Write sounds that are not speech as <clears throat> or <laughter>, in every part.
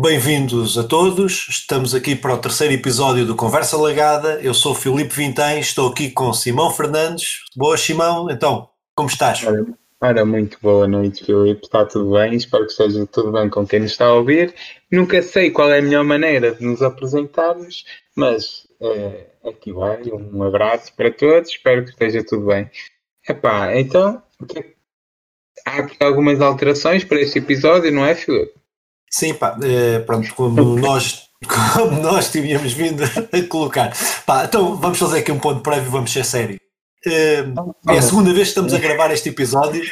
Bem-vindos a todos, estamos aqui para o terceiro episódio do Conversa Lagada. Eu sou Filipe Vintém, estou aqui com Simão Fernandes. Boa, Simão, então, como estás? Ora, ora, muito boa noite, Filipe, está tudo bem? Espero que esteja tudo bem com quem nos está a ouvir. Nunca sei qual é a melhor maneira de nos apresentarmos, mas é, aqui vai, um abraço para todos, espero que esteja tudo bem. Epá, então, há aqui algumas alterações para este episódio, não é, Filipe? Sim, pá, é, pronto, como <laughs> nós, como nós tínhamos vindo a colocar. Pá, então vamos fazer aqui um ponto prévio, vamos ser sério. É, é a segunda vez que estamos a gravar este episódio,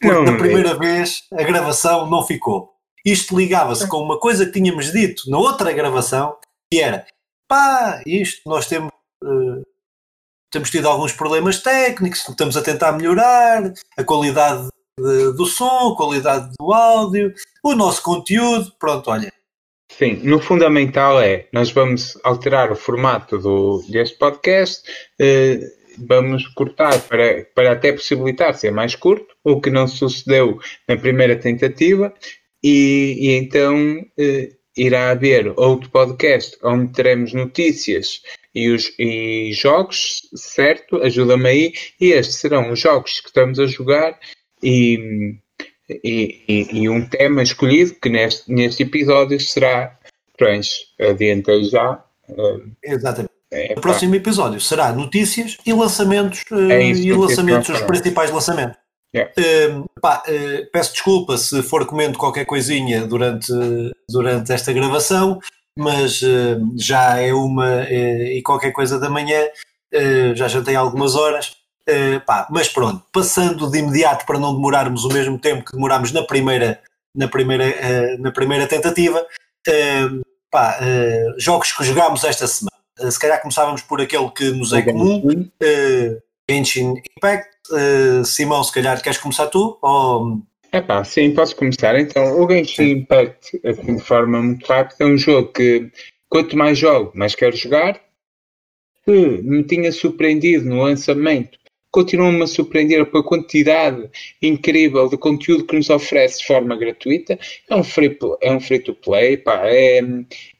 porque na primeira vez a gravação não ficou. Isto ligava-se com uma coisa que tínhamos dito na outra gravação, que era, pá, isto nós temos, uh, temos tido alguns problemas técnicos, estamos a tentar melhorar a qualidade de, do som, qualidade do áudio, o nosso conteúdo, pronto, olha. Sim, no fundamental é, nós vamos alterar o formato do, deste podcast, eh, vamos cortar para, para até possibilitar ser mais curto, o que não sucedeu na primeira tentativa, e, e então eh, irá haver outro podcast onde teremos notícias e, os, e jogos, certo? Ajuda-me aí. E estes serão os jogos que estamos a jogar e, e, e, um tema escolhido que neste, neste episódio será trans. Adiantei já. Uh, Exatamente. É, o próximo episódio será notícias e lançamentos é e lançamentos, os principais lançamentos. Yeah. Uh, pá, uh, peço desculpa se for comendo qualquer coisinha durante, durante esta gravação, mas já é uma e qualquer coisa da manhã, já já tem algumas horas. Uh, pá, mas pronto, passando de imediato para não demorarmos o mesmo tempo que demorámos na primeira, na primeira, uh, na primeira tentativa, uh, pá, jogos que jogámos esta semana. se calhar começávamos por aquele que nos é comum, Genshin Impact. Simão, se calhar queres começar tu? Ou... Epá, sim, posso começar. Então, o Genshin Impact, assim, de forma muito rápida, é um jogo que quanto mais jogo, mais quero jogar. Que me tinha surpreendido no lançamento continuam-me a surpreender pela quantidade incrível de conteúdo que nos oferece de forma gratuita. É um free, é um free to play, pá, é,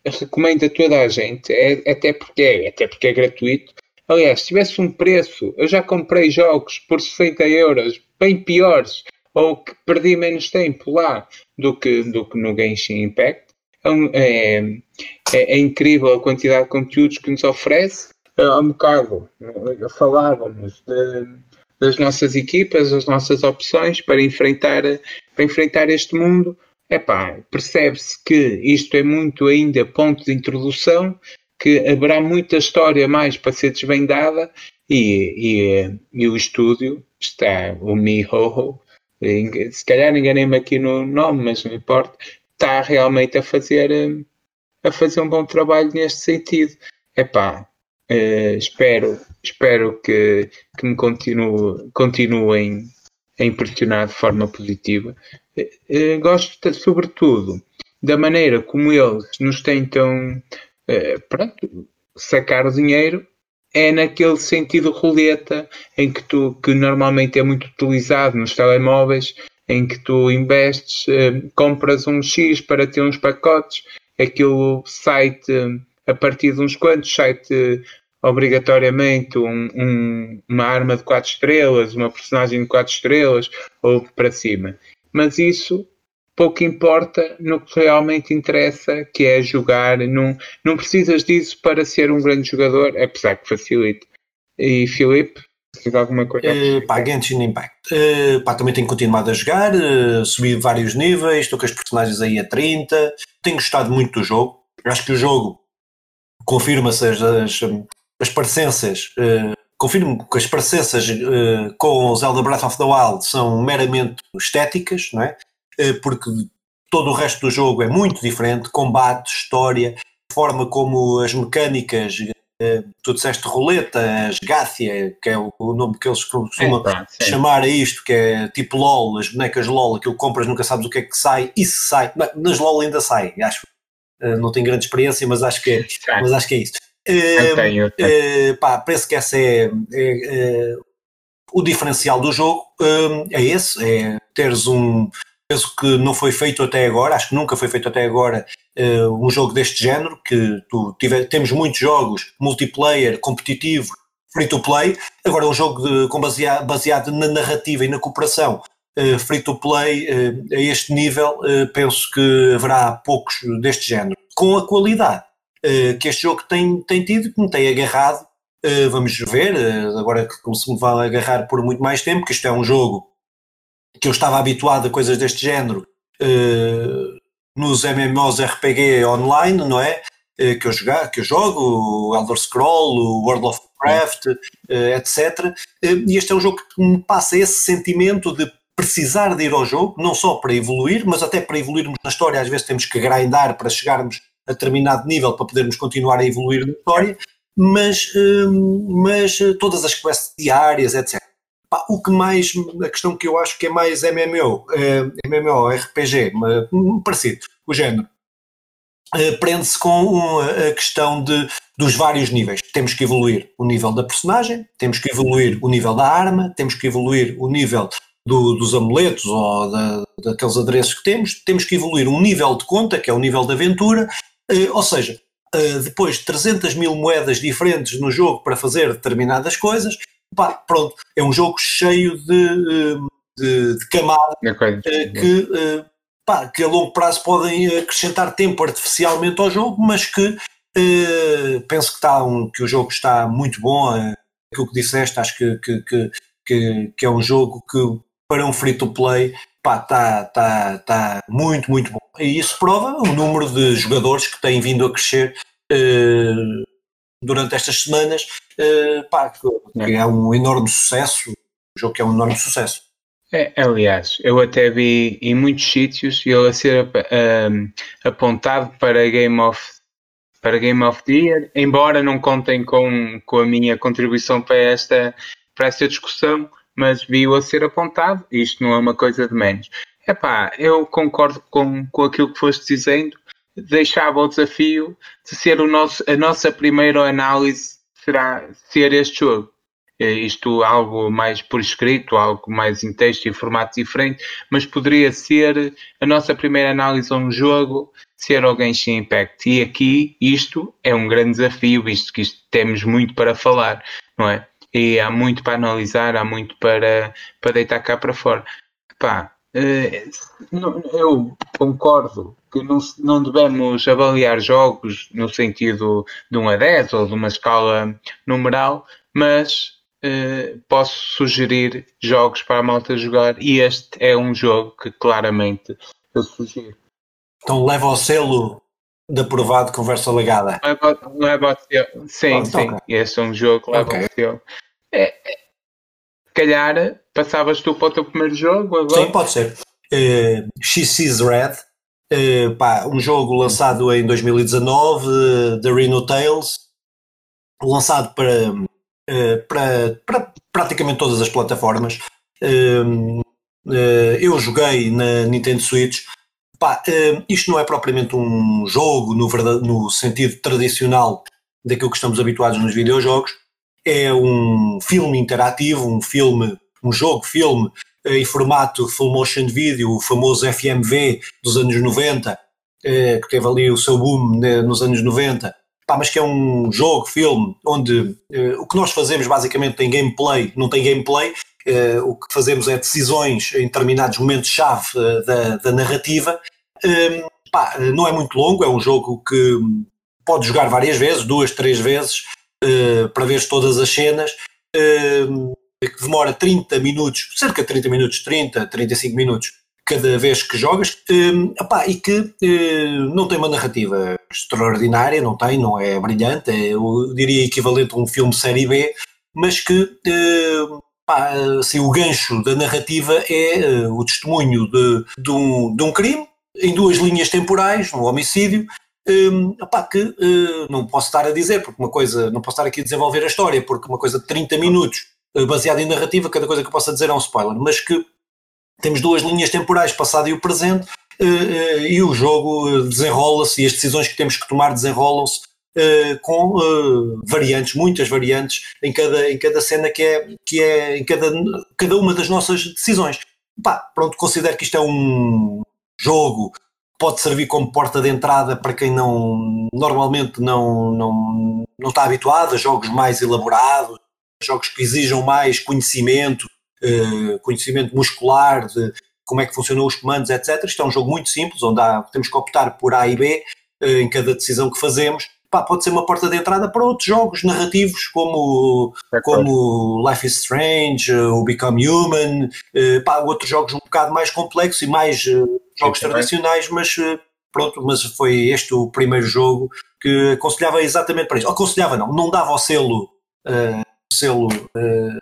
recomendo a toda a gente, é, até, porque é, até porque é gratuito. Aliás, se tivesse um preço, eu já comprei jogos por 60 euros, bem piores, ou que perdi menos tempo lá do que, do que no Genshin Impact. É, é, é, incrível a quantidade de conteúdos que nos oferece há um bocado falávamos de, das nossas equipas, das nossas opções para enfrentar, para enfrentar este mundo. Epá, percebe-se que isto é muito ainda ponto de introdução, que haverá muita história mais para ser desvendada e, e, e o estúdio está, o Mihoho, se calhar enganei-me aqui no nome, mas não importa, está realmente a fazer, a fazer um bom trabalho neste sentido. Epá, Uh, espero, espero que, que me continue, continuem a impressionar de forma positiva. Uh, gosto, sobretudo, da maneira como eles nos tentam uh, pronto, sacar dinheiro é naquele sentido roleta em que tu que normalmente é muito utilizado nos telemóveis em que tu investes, compras um X para ter uns pacotes, aquilo site a partir de uns quantos site obrigatoriamente um, um, uma arma de 4 estrelas, uma personagem de 4 estrelas ou para cima. Mas isso pouco importa no que realmente interessa, que é jogar. Não, não precisas disso para ser um grande jogador, apesar que facilita. E Filipe, alguma coisa? Uh, pá, Genshin Impact. Uh, pá, também tenho continuado a jogar, uh, subi vários níveis, estou com as personagens aí a 30. Tenho gostado muito do jogo. Acho que o jogo confirma-se as, as, as parecenças, uh, confirmo que as parecenças uh, com o Zelda Breath of the Wild são meramente estéticas, não é? Uh, porque todo o resto do jogo é muito diferente, combate, história, forma como as mecânicas, tu disseste roleta, as Gathia, que é o, o nome que eles costumam é, chamar a isto, que é tipo LOL, as bonecas LOL, aquilo que compras nunca sabes o que é que sai, e se sai, nas LOL ainda sai, acho, não tenho grande experiência, mas acho que é, mas acho que é isso. Tenho. Uh, pá, parece que esse é, é, é o diferencial do jogo, uh, é esse, é teres um peso que não foi feito até agora, acho que nunca foi feito até agora, um jogo deste género, que tu tiver, temos muitos jogos multiplayer, competitivo, free to play, agora um jogo de, com baseado, baseado na narrativa e na cooperação uh, free to play uh, a este nível, uh, penso que haverá poucos deste género, com a qualidade que este jogo tem, tem tido, que me tem agarrado. vamos ver, agora que se me vai agarrar por muito mais tempo, que isto é um jogo que eu estava habituado a coisas deste género nos MMOs RPG online, não é? Que eu, jogar, que eu jogo, o Elder Scroll, o World of Warcraft, etc. E este é um jogo que me passa esse sentimento de precisar de ir ao jogo, não só para evoluir, mas até para evoluirmos na história, às vezes temos que grindar para chegarmos a determinado nível para podermos continuar a evoluir na história, mas, hum, mas eh, todas as quests diárias, etc. o que mais, a questão que eu acho que é mais MMO, eh, MMO, RPG, parecido, o género, eh, prende-se com a questão de, dos vários níveis. Temos que evoluir o nível da personagem, temos que evoluir o nível da arma, temos que evoluir o nível do, dos amuletos ou da, daqueles adereços que temos, temos que evoluir um nível de conta, que é o nível de aventura, ou seja, eh, depois de 300 mil moedas diferentes no jogo para fazer determinadas coisas, pá, pronto, é um jogo cheio de, eh, de, de camadas que, pá, que a longo prazo podem acrescentar tempo artificialmente ao jogo, mas que penso que, está um, que o jogo está muito bom, aquilo que disseste, acho que, que, que, que, é um jogo que para um free to play, pá, está tá, tá muito, muito bom. E isso prova o número de jogadores que têm vindo a crescer uh, durante estas semanas, uh, pá, que, é um enorme sucesso, um jogo que é um enorme sucesso. É, aliás, eu até vi em muitos sítios ele a ser uh, apontado para Game of para Game of the Year, embora não contem com, com a minha contribuição para esta, para esta discussão, mas viu a ser apontado, isto não é uma coisa de menos. Epá, eu concordo com, com aquilo que foste dizendo, deixava o desafio de ser o nosso, a nossa primeira análise será ser este jogo. É isto algo mais por escrito, algo mais em texto e formato diferente, mas poderia ser a nossa primeira análise a um jogo ser o Genshin Impact. E aqui isto é um grande desafio, visto que isto temos muito para falar, não é? e há muito para analisar, há muito para, para deitar cá para fora. Pá, eh, eu concordo que não, não devemos avaliar jogos no sentido de 1 a 10 ou de uma escala numeral, mas eh, posso sugerir jogos para a malta jogar e este é um jogo que claramente eu sugiro. Então leva ao selo de aprovado conversa legada. Leva, leva ao selo. Sim, oh, sim. Okay. Este é um jogo que leva okay. ao selo. É, é, calhar passavas tu para o teu primeiro jogo agora? Sim, pode ser. Uh, She Sees Red, uh, pá, um jogo lançado em 2019, uh, The Reno Tales, lançado para, uh, para, para praticamente todas as plataformas. eu joguei na Nintendo Switch. Pá, isto não é propriamente um jogo no, verdade, no sentido tradicional daquilo que estamos habituados nos videojogos, é um filme interativo, um filme, um jogo-filme eh, em formato full motion video, o famoso FMV dos anos 90, eh, que teve ali o seu boom né, nos anos 90, Pá, mas que é um jogo, filme, onde eh, o que nós fazemos basicamente tem gameplay, não tem gameplay, o que fazemos é decisões em determinados momentos-chave da, da, narrativa. Ehm, pá, não é muito longo, é um jogo que pode jogar várias vezes, duas, três vezes, uh, para ver todas as cenas, uh, que demora 30 minutos, cerca de 30 minutos, 30, 35 minutos cada vez que jogas, epá, e que uh, não tem uma narrativa extraordinária, não tem, não é brilhante, é, eu diria equivalente a um filme série B, mas que uh, pá, assim, o gancho da narrativa é uh, o testemunho de, de, um, de um crime em duas linhas temporais, um homicídio, um, que uh, não posso estar a dizer, porque uma coisa, não posso estar aqui a desenvolver a história, porque uma coisa de 30 minutos uh, baseada em narrativa, cada coisa que eu possa dizer é um spoiler, mas que temos duas linhas temporais, passado e o presente, uh, e o jogo desenrola-se e as decisões que temos que tomar desenrolam-se com variantes, muitas variantes em cada, em cada cena que é, que é em cada, cada uma das nossas decisões. Pá, pronto, considero que isto é um jogo pode servir como porta de entrada para quem não normalmente não, não, não está habituado a jogos mais elaborados, jogos que exijam mais conhecimento, uh, conhecimento muscular de como é que funcionam os comandos, etc. Isto é um jogo muito simples, onde há, temos que optar por A e B uh, em cada decisão que fazemos. Pá, pode ser uma porta de entrada para outros jogos narrativos como, como Life is Strange, o Become Human, uh, pá, outros jogos um bocado mais complexos e mais jogos Sim, tradicionais, mas eh, pronto, mas foi este o primeiro jogo que aconselhava exatamente para isso. Aconselhava não, não dava o selo, uh, selo uh,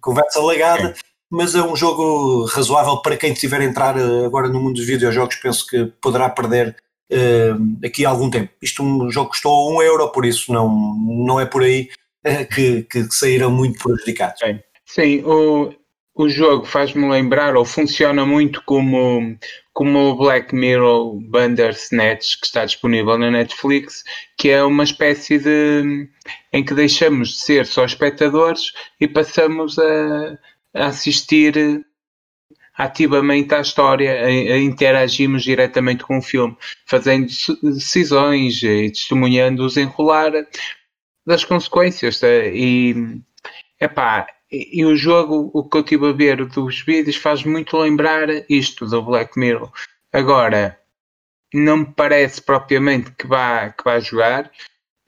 conversa legada, mas é um jogo razoável para quem estiver a entrar agora no mundo dos videojogos, penso que poderá perder uh, aqui algum tempo. Isto um jogo custou um euro, por isso não, não é por aí que, que, que saíram muito prejudicados. Sim, Sim o, o jogo faz-me lembrar, ou funciona muito como, como o Black Mirror Bandersnatch, que está disponível na Netflix, que é uma espécie de. em que deixamos de ser só espectadores e passamos a, a assistir ativamente à história, a, a, interagimos diretamente com o filme, fazendo decisões e testemunhando os enrolar das consequências. E, epá, e, o jogo, o que eu estive a ver dos vídeos, faz muito lembrar isto do Black Mirror. Agora, não me parece propriamente que vá, que vá jogar.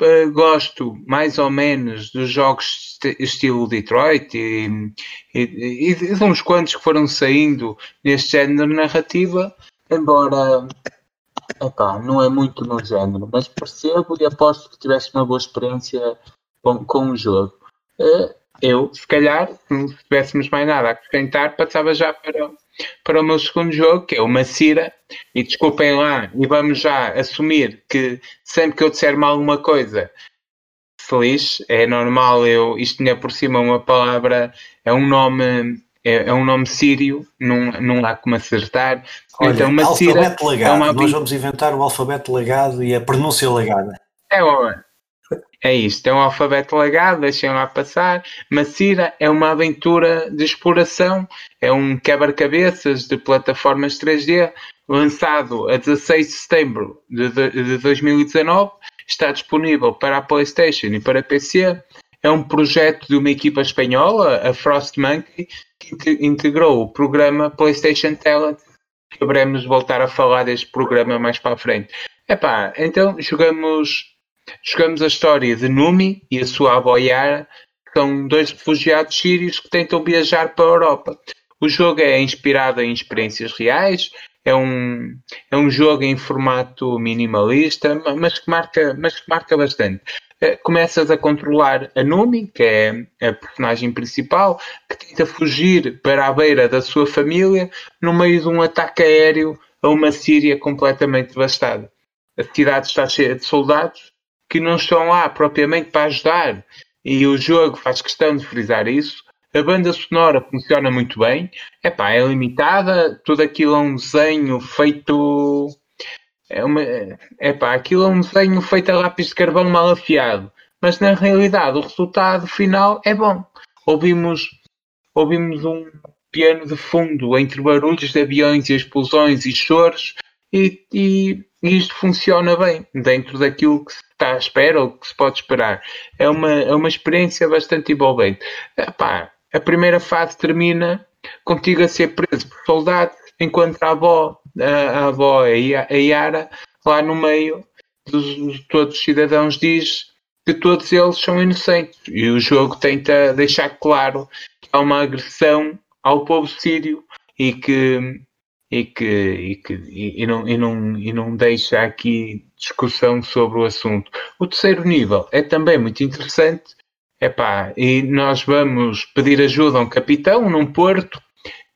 Uh, gosto mais ou menos dos jogos estilo Detroit e, e, e, de uns quantos que foram saindo neste género de narrativa, embora epá, não é muito no género, mas percebo e aposto que tivesse uma boa experiência com, com o jogo. Uh, eu, se calhar, se não tivéssemos mais nada a acrescentar, passava já para, para o meu segundo jogo, que é o Macira. E desculpem lá, e vamos já assumir que sempre que eu disser mal alguma coisa, feliz, é normal eu, isto é por cima uma palavra, é um nome é, é, um nome sírio, não, não há como acertar. Olha, então, Macira alfabeto legado. É uma... Nós vamos inventar o alfabeto legado e a pronúncia legada. É, é isto, é um alfabeto legado, deixem lá passar. Macira é uma aventura de exploração, é um quebra-cabeças de plataformas 3D, lançado a 16 de setembro de, de 2019, está disponível para a PlayStation e para PC. É um projeto de uma equipa espanhola, a Frost Monkey, que integrou o programa PlayStation Talent. Poderemos voltar a falar deste programa mais para a frente. Epá, então jogamos Jogamos a história de Numi e a sua avó Yara, que são dois refugiados sírios que tentam viajar para a Europa. O jogo é inspirado em experiências reais, é um, é um jogo em formato minimalista, mas que marca, mas que marca bastante. Eh, começas a controlar a Numi, que é a personagem principal, que tenta fugir para a beira da sua família no meio de um ataque aéreo a uma Síria completamente devastada. A cidade está cheia de soldados que não estão lá propriamente para ajudar. E o jogo faz questão de frisar isso. A banda sonora funciona muito bem. Epá, é limitada, tudo aquilo é um desenho feito. É uma, aquilo é um desenho feito a lápis de carvão mal afiado. Mas na realidade o resultado final é bom. Ouvimos, ouvimos um piano de fundo entre barulhos de aviões e explosões e choros e, e, e isto funciona bem dentro daquilo que se está à espera ou que se pode esperar. É uma, é uma experiência bastante envolvente. Epá, a primeira fase termina contigo a ser preso por soldados, enquanto a avó, a, a avó, a Yara, lá no meio dos, todos os cidadãos diz que todos eles são inocentes. E o jogo tenta deixar claro que há uma agressão ao povo sírio e que e que, e, que e, não, e, não, e não deixa aqui discussão sobre o assunto. O terceiro nível é também muito interessante. Epá, e nós vamos pedir ajuda a um capitão num porto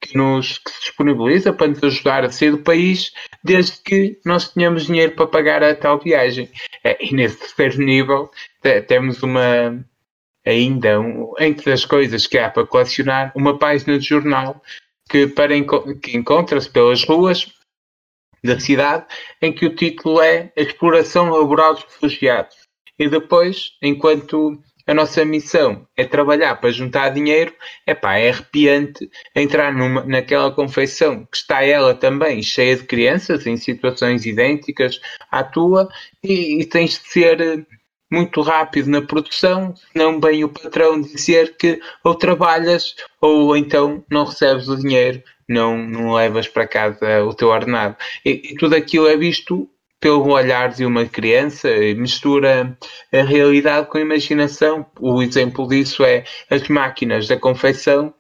que, nos, que se disponibiliza para nos ajudar a sair do país, desde que nós tenhamos dinheiro para pagar a tal viagem. É, e nesse terceiro nível temos uma ainda, entre as coisas que há para colecionar, uma página de jornal que, para, que encontra-se pelas ruas da cidade, em que o título é Exploração Laboral dos Refugiados. E depois, enquanto a nossa missão é trabalhar para juntar dinheiro, epá, é arrepiante entrar numa, naquela confeição que está ela também cheia de crianças em situações idênticas à tua e, e tens de ser muito rápido na produção, não bem o patrão dizer que ou trabalhas ou então não recebes o dinheiro, não, não levas para casa o teu ordenado. E, e tudo aquilo é visto pelo olhar de uma criança, mistura a realidade com a imaginação. O exemplo disso é as máquinas da confecção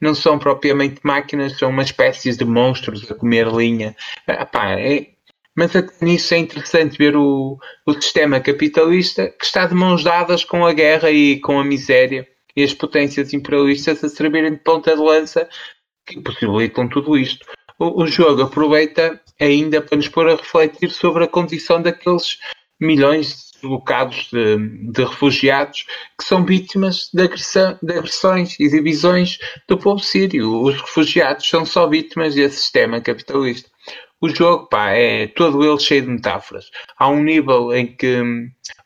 não são propriamente máquinas, são uma espécie de monstros a comer linha. Ah, é, mas nisso é interessante ver o, o sistema capitalista que está de mãos dadas com a guerra e com a miséria e as potências imperialistas a servirem de ponta de lança que possibilitam tudo isto. O, o jogo aproveita ainda para nos pôr a refletir sobre a condição daqueles milhões de bocados de, de refugiados que são vítimas de, agressão, de agressões e divisões do povo sírio. Os refugiados são só vítimas desse sistema capitalista. O jogo, pá, é todo ele cheio de metáforas. Há um nível em que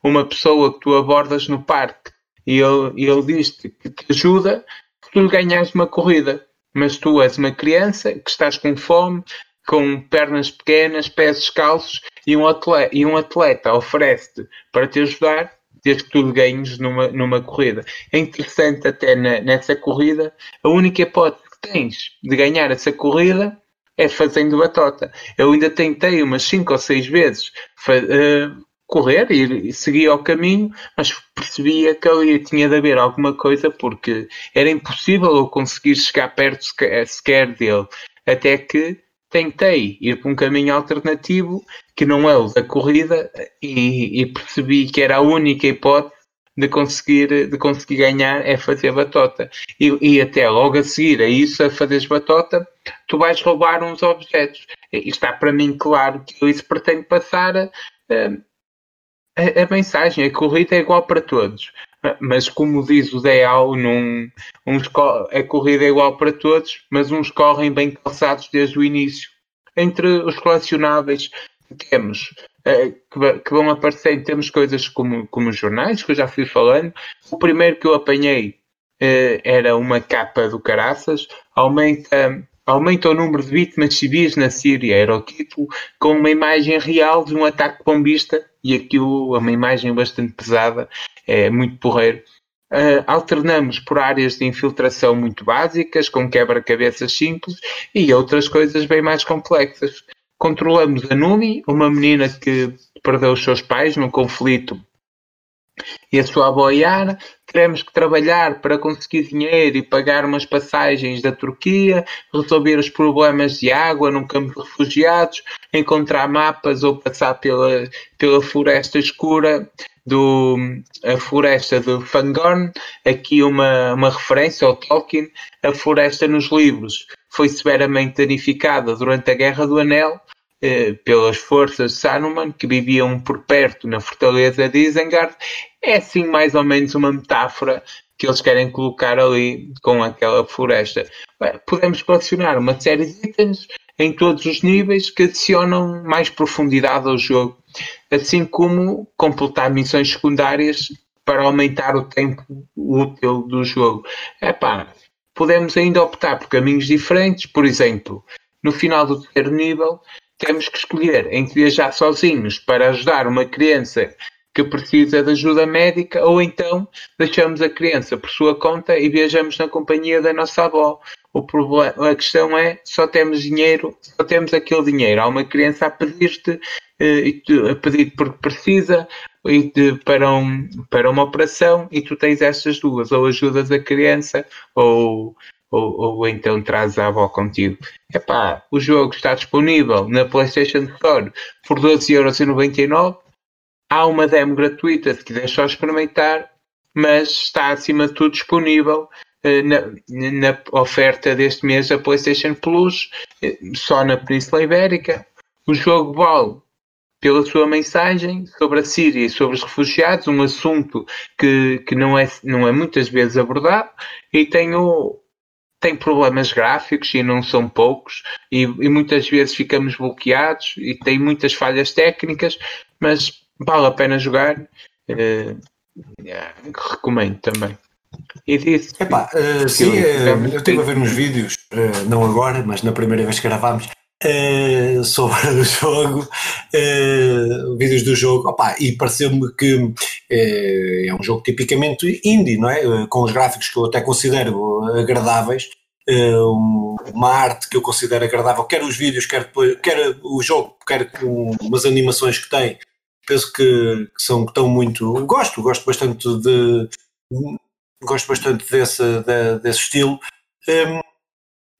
uma pessoa que tu abordas no parque e ele, ele diz-te que te ajuda que tu ganhas uma corrida. Mas tu és uma criança que estás com fome, com pernas pequenas, pés descalços e um atleta, e um atleta oferece-te para te ajudar desde que tu ganhes numa, numa corrida. É interessante até na, nessa corrida, a única hipótese que tens de ganhar essa corrida é fazendo batota. Eu ainda tentei umas 5 ou 6 vezes uh, correr e, e seguir ao caminho, mas percebia que ali tinha de haver alguma coisa porque era impossível eu conseguir chegar perto sequer dele. Até que tentei ir por um caminho alternativo que não é o da corrida e, e percebi que era a única hipótese de conseguir, de conseguir ganhar é fazer batota. E, e até logo a seguir a isso, a fazeres batota, tu vais roubar uns objetos. E está para mim claro que isso pretende passar a, a, a mensagem. A corrida é igual para todos. Mas como diz o Deal, num, uns, a corrida é igual para todos, mas uns correm bem calçados desde o início. Entre os colecionáveis temos uh, que, vão aparecer, temos coisas como, como jornais, que eu já fui falando. O primeiro que eu apanhei uh, era uma capa do Caraças, aumenta aumenta o número de vítimas civis na Síria, era o título, com uma imagem real de um ataque bombista, e aquilo é uma imagem bastante pesada, é muito porreiro. Uh, alternamos por áreas de infiltração muito básicas, com quebra-cabeças simples, e outras coisas bem mais complexas. Controlamos a Numi, uma menina que perdeu os seus pais num conflito e a sua avó Yara. Teremos que trabalhar para conseguir dinheiro e pagar umas passagens da Turquia, resolver os problemas de água num campo de refugiados, encontrar mapas ou passar pela, pela floresta escura do a floresta de Fangorn, aqui uma, uma referência ao Tolkien, a floresta nos livros. Foi severamente danificada durante a Guerra do Anel pelas forças de Saruman que viviam por perto na fortaleza de Isengard. É assim mais ou menos uma metáfora que eles querem colocar ali com aquela floresta. Podemos colecionar uma série de itens em todos os níveis que adicionam mais profundidade ao jogo, assim como completar missões secundárias para aumentar o tempo útil do jogo. Epá, podemos ainda optar por caminhos diferentes, por exemplo, no final do terceiro nível, temos que escolher entre viajar sozinhos para ajudar uma criança que precisa de ajuda médica ou então deixamos a criança por sua conta e viajamos na companhia da nossa avó. O problema, a questão é só temos dinheiro, só temos aquele dinheiro. Há uma criança a pedir-te, eh, a pedir porque precisa e para, um, para uma operação e tu tens estas duas, ou ajudas a criança ou ou, ou então traz a avó contigo. Epá, o jogo está disponível na PlayStation Store por 12,99€. Há uma demo gratuita se quiser só experimentar, mas está acima de tudo disponível eh, na, na, oferta deste mês da PlayStation Plus, eh, só na Península Ibérica. O jogo vale pela sua mensagem sobre a Síria e sobre os refugiados, um assunto que, que não, é, não é muitas vezes abordado, e tem o, tem problemas gráficos e não são poucos, e, e, muitas vezes ficamos bloqueados e tem muitas falhas técnicas, mas vale a pena jogar. Uh, recomendo também. E disse. Epá, uh, sim, uh, eu estive a ver uns vídeos, uh, não agora, mas na primeira vez que gravámos, sobre <laughs> o jogo, vídeos do jogo, Opa, e pareceu-me que é um jogo tipicamente indie, não é? com os gráficos que eu até considero agradáveis. uma arte que eu considero agradável, quer os vídeos, quer, depois, quer o jogo, quer umas animações que tem, penso que, que são que estão muito. Gosto, gosto bastante de. Gosto bastante desse, de, desse estilo. Um,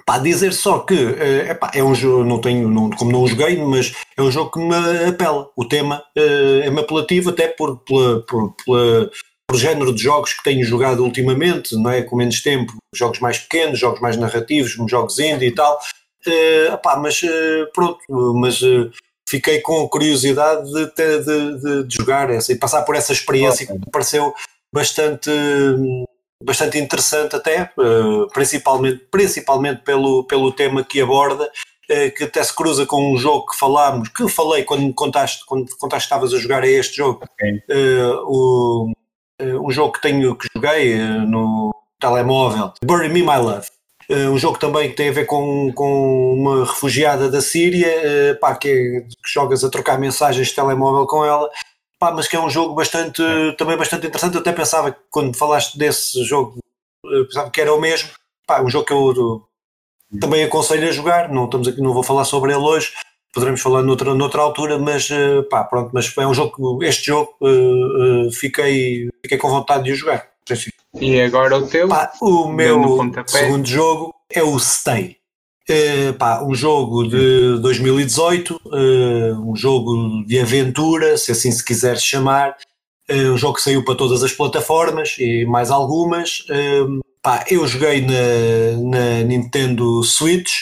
pá, dizer só que uh, epá, é um jogo, não tenho, não, como não o joguei, mas é um jogo que me apela. O tema uh, é-me apelativo, até por, pela, por, pela, por género de jogos que tenho jogado ultimamente, não é? Com menos tempo, jogos mais pequenos, jogos mais narrativos, jogos indie e tal. Uh, epá, mas uh, pronto, mas fiquei com curiosidade de, de, de, de jogar essa e passar por essa experiência que me pareceu bastante bastante interessante até, eh, principalmente, principalmente pelo, pelo tema que aborda, eh, que até se cruza com um jogo que falámos, que falei quando me contaste, quando contaste que estavas a jogar a este jogo, okay. uh, um jogo que tenho que joguei no telemóvel, Bury Me My Love. Um jogo também que tem a ver com, com uma refugiada da Síria, pá, que, é, que, jogas a trocar mensagens de telemóvel com ela, pá, mas que é um jogo bastante, é. também bastante interessante. Eu até pensava que quando falaste desse jogo, pensava que era o mesmo. Pá, um jogo que eu, também aconselho a jogar. Não, estamos aqui, não vou falar sobre ele hoje, poderemos falar noutra, noutra altura, mas uh, pá, pronto, mas é um jogo, este jogo fiquei, fiquei com vontade de o jogar. E agora o teu? Pá, o meu segundo jogo é o Stay. Uh, pá, um jogo de 2018, uh, eh, um jogo de aventura, se assim se quiser chamar, uh, um jogo que saiu para todas as plataformas e mais algumas. Pá, eu joguei na, na Nintendo Switch,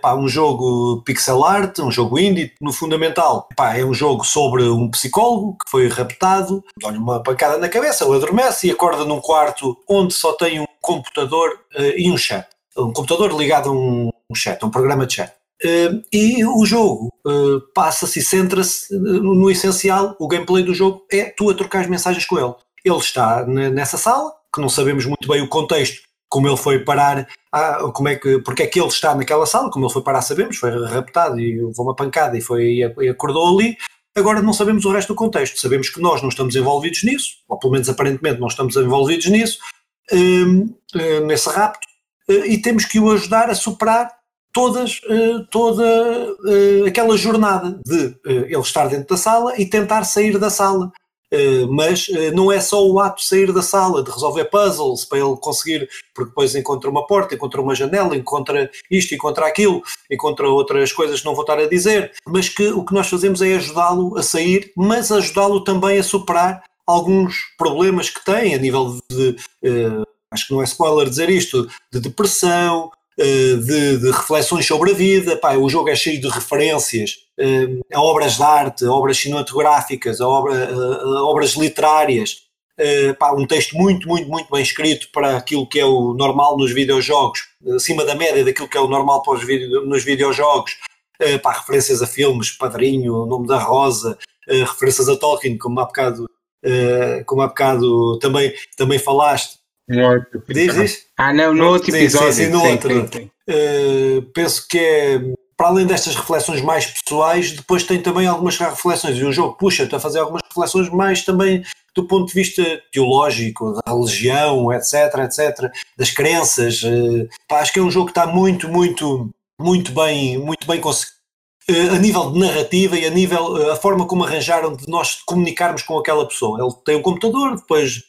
pá, um jogo pixel art, um jogo indie, no fundamental. É um jogo sobre um psicólogo que foi raptado, dá-lhe uma pancada na cabeça, ele adormece e acorda num quarto onde só tem um computador e um chat. Um computador ligado a um, chat, um programa de chat. Uh, e o jogo passa-se e centra-se no, no essencial. O gameplay do jogo é tu a trocar as mensagens com ele. Ele está nessa sala, que não sabemos muito bem o contexto, como ele foi parar, ah, como é que, porque é que ele está naquela sala, como ele foi parar, sabemos, foi raptado e levou uma pancada e, foi, e acordou ali. Agora não sabemos o resto do contexto, sabemos que nós não estamos envolvidos nisso, ou pelo menos aparentemente não estamos envolvidos nisso, nesse rapto, e temos que o ajudar a superar todas, uh, toda uh, aquela jornada de ele estar dentro da sala e tentar sair da sala. Mas não é só o ato de sair da sala, de resolver puzzles para ele conseguir, porque depois encontra uma porta, encontra uma janela, encontra isto, encontra aquilo, encontra outras coisas que não vou estar a dizer, mas que o que nós fazemos é ajudá-lo a sair, mas ajudá-lo também a superar alguns problemas que tem a nível de, uh, acho que não é spoiler dizer isto, de depressão, de, de reflexões sobre a vida. Pá, o jogo é cheio de referências uh, a obras de arte, a obras cinematográficas, a, obra, a obras literárias, uh, pá, um texto muito, muito, muito bem escrito para aquilo que é o normal nos videojogos, acima da média daquilo que é o normal para os video, nos videojogos, uh, pá, referências a filmes, Padrinho, O Nome da Rosa, uh, referências a Tolkien, como há bocado, como há bocado também, também falaste. No outro Diz, Ah, não, no outro episódio. Sim, sim, no sim, outro. Sim, sim. penso que é para além destas reflexões mais pessoais, depois tem também algumas reflexões, e o jogo puxa-te a fazer algumas reflexões mais também do ponto de vista teológico, da religião, etc, etc, das crenças. Eh, pá, acho que é um jogo que está muito, muito, muito bem, muito bem conseguido eh, a nível de narrativa e a nível a forma como arranjaram de nós comunicarmos com aquela pessoa. Ele tem um computador, depois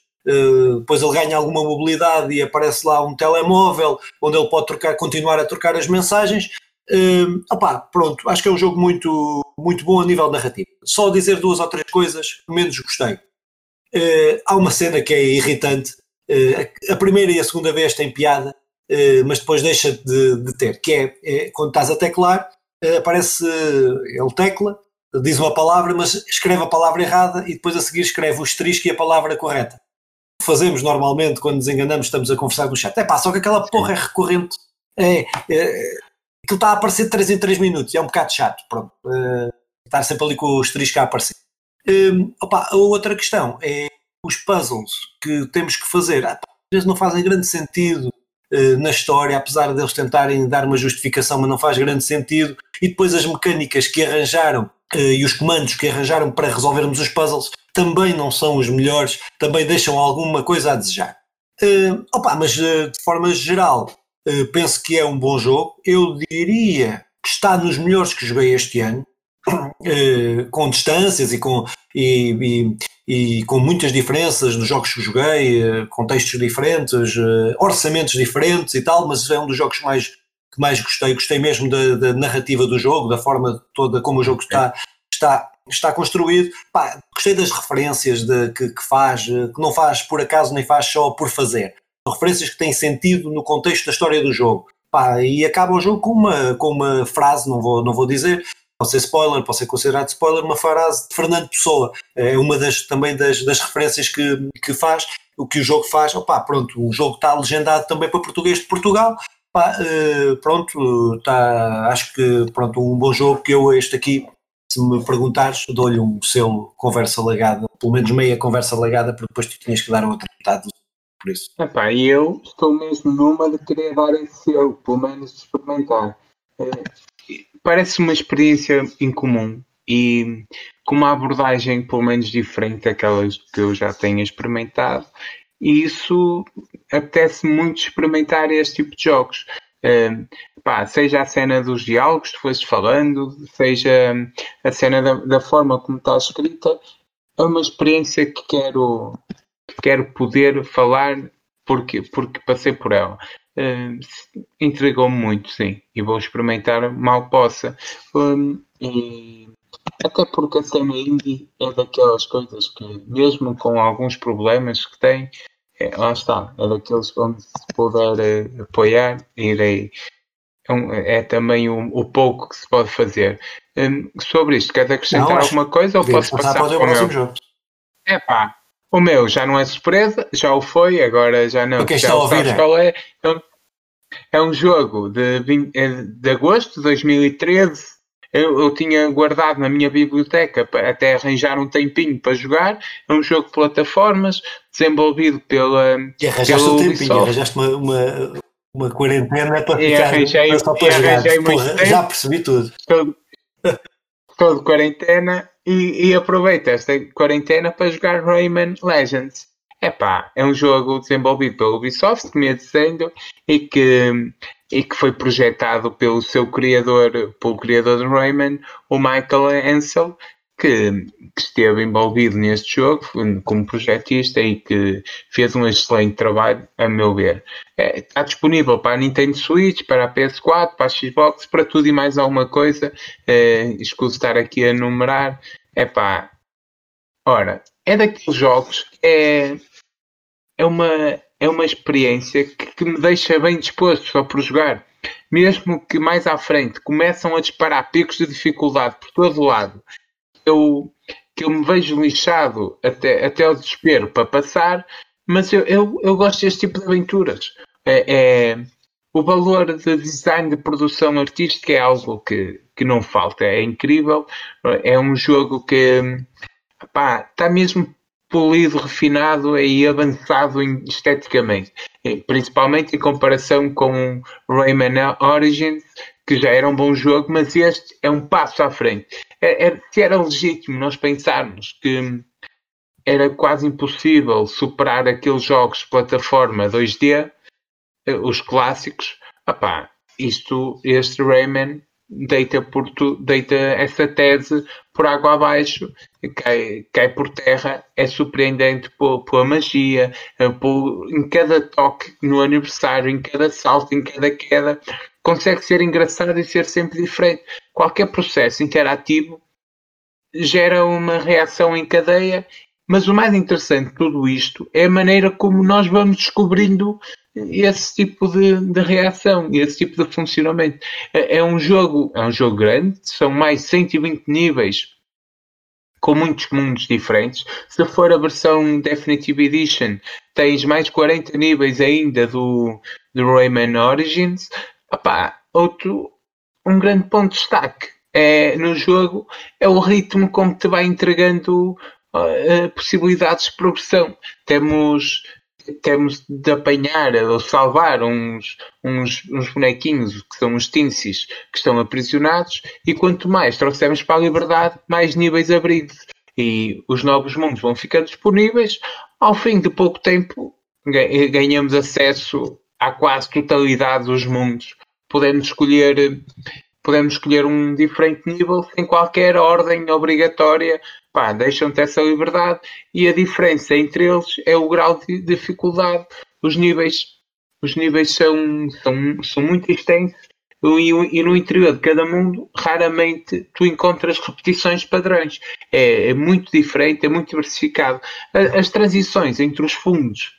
depois ele ganha alguma mobilidade e aparece lá um telemóvel onde ele pode trocar, continuar a trocar as mensagens Uh, opá, pronto, acho que é um jogo muito, muito bom a nível narrativo. Só dizer duas ou três coisas que menos gostei. Uh, há uma cena que é irritante. Uh, a primeira e a segunda vez tem piada, mas depois deixa de, de ter, que é, é, quando estás a teclar, aparece ele tecla, diz uma palavra, mas escreve a palavra errada e depois a seguir escreve o asterisco e a palavra correta. Fazemos normalmente quando nos enganamos, estamos a conversar no chat. É pá, só que aquela porra é recorrente. É, é, aquilo está a aparecer de 3 em 3 minutos e é um bocado chato, pronto. Uh, estar sempre ali com o asterisco a aparecer. Um, opa, a outra questão é os puzzles que temos que fazer, ah, às vezes não fazem grande sentido uh, na história, apesar deles tentarem dar uma justificação, mas não faz grande sentido. E depois as mecânicas que arranjaram e os comandos que arranjaram para resolvermos os puzzles também não são os melhores, também deixam alguma coisa a desejar. Uh, opa, mas de forma geral, penso que é um bom jogo. Eu diria que está nos melhores que joguei este ano. <coughs> com distâncias e com, e, e, e, com muitas diferenças nos jogos que joguei, contextos diferentes, orçamentos diferentes e tal, mas é um dos jogos mais, que mais gostei. Gostei mesmo da, da narrativa do jogo, da forma toda como o jogo está, está, está construído. Pá, gostei das referências de, que, que faz, que não faz por acaso nem faz só por fazer. Referências que têm sentido no contexto da história do jogo. Pá, e acaba o jogo com uma, com uma frase, não vou, não vou dizer, pode ser spoiler, pode ser considerado spoiler, uma frase de Fernando Pessoa. É uma das, também das, das referências que, que faz, o que o jogo faz. Opá, pronto, o jogo está legendado também para português de Portugal. Pá, uh, pronto, está, acho que pronto, um bom jogo que eu este aqui, se me perguntares, dou-lhe um selo conversa legada, pelo menos meia conversa legada, porque depois tu tinhas que dar outra metade por isso. Epá, eu estou mesmo numa de querer dar esse selo, pelo menos experimentar. É, parece uma experiência incomum e com uma abordagem pelo menos diferente daquelas que eu já tenho experimentado e isso apetece muito experimentar este tipo de jogos. Uh, pá, seja a cena dos diálogos que foste falando, seja a cena da, da, forma como está escrita, é uma experiência que quero, que quero poder falar porque, porque passei por ela uh, entregou-me muito, sim, e vou experimentar mal possa. Um, até porque a cena indie é daquelas coisas que, mesmo com alguns problemas que tem, é, lá está, é daqueles onde se puder uh, apoiar, irei. É, um, é também um, o pouco que se pode fazer. Um, sobre isto, queres acrescentar não, alguma coisa ou posso passar para o próximo jogo? É pá, o meu já não é surpresa, já o foi, agora já não. Porque já sabes qual é. Então, é um jogo de, 20, é de agosto de 2013. Eu, eu, tinha guardado na minha biblioteca até arranjar um tempinho para jogar. É um jogo de plataformas desenvolvido pela. E arranjaste um tempinho, arranjaste uma, uma, uma quarentena para e ficar arranjei, só para jogar. Porra, já percebi tudo. Todo, todo quarentena e, e aproveita esta quarentena para jogar Rayman Legends. Epá, é um jogo desenvolvido pela Ubisoft, me dizendo, e que, e que foi projetado pelo seu criador, pelo criador de Rayman, o Michael Ansel, que, que, esteve envolvido neste jogo como projetista e que fez um excelente trabalho, a meu ver. É, está disponível para a Nintendo Switch, para a PS4, para a Xbox, para tudo e mais alguma coisa. É, escuso estar aqui a numerar. É pá, ora, é daqueles jogos que é, é, uma, é uma experiência que, que me deixa bem disposto só por jogar. Mesmo que mais à frente começam a disparar picos de dificuldade por todo o lado eu, que eu me vejo lixado até, até ao desespero para passar, mas eu, eu, eu gosto deste tipo de aventuras. É, é, o valor de design de produção artística é algo que, que não falta, é incrível. É um jogo que está mesmo polido, refinado e avançado esteticamente, principalmente em comparação com Rayman Origins, que já era um bom jogo, mas este é um passo à frente. É, é, se era legítimo nós pensarmos que era quase impossível superar aqueles jogos de plataforma 2D, eh, os clássicos, opá, isto, este Rayman deita, por tu, deita essa tese por água abaixo, cai, cai por terra, é surpreendente pela magia, eh, por, em cada toque no aniversário, em cada salto, em cada queda, consegue ser engraçado e ser sempre diferente. Qualquer processo interativo gera uma reação em cadeia, mas o mais interessante de tudo isto é a maneira como nós vamos descobrindo esse tipo de, de reação, esse tipo de funcionamento. É, é, um jogo, é um jogo grande, são mais 120 níveis com muitos mundos diferentes. Se for a versão Definitive Edition, tens mais 40 níveis ainda do, do Rayman Origins. Opá, outro, um grande ponto de destaque é, no jogo é o ritmo como te vai entregando uh, possibilidades de progressão. Temos temos de apanhar ou salvar uns, uns, uns bonequinhos que são os Tinsis que estão aprisionados e quanto mais trouxermos para a liberdade, mais níveis abridos. E os novos mundos vão ficando disponíveis. Ao fim de pouco tempo, ganhamos acesso à quase totalidade dos mundos. Podemos escolher podemos escolher um diferente nível sem qualquer ordem obrigatória. Pá, deixam-te essa liberdade e a diferença entre eles é o grau de dificuldade. Os níveis, os níveis são, são, são muito extensos e, e, no interior de cada mundo raramente tu encontras repetições padrões. É, é muito diferente, é muito diversificado. As transições entre os fundos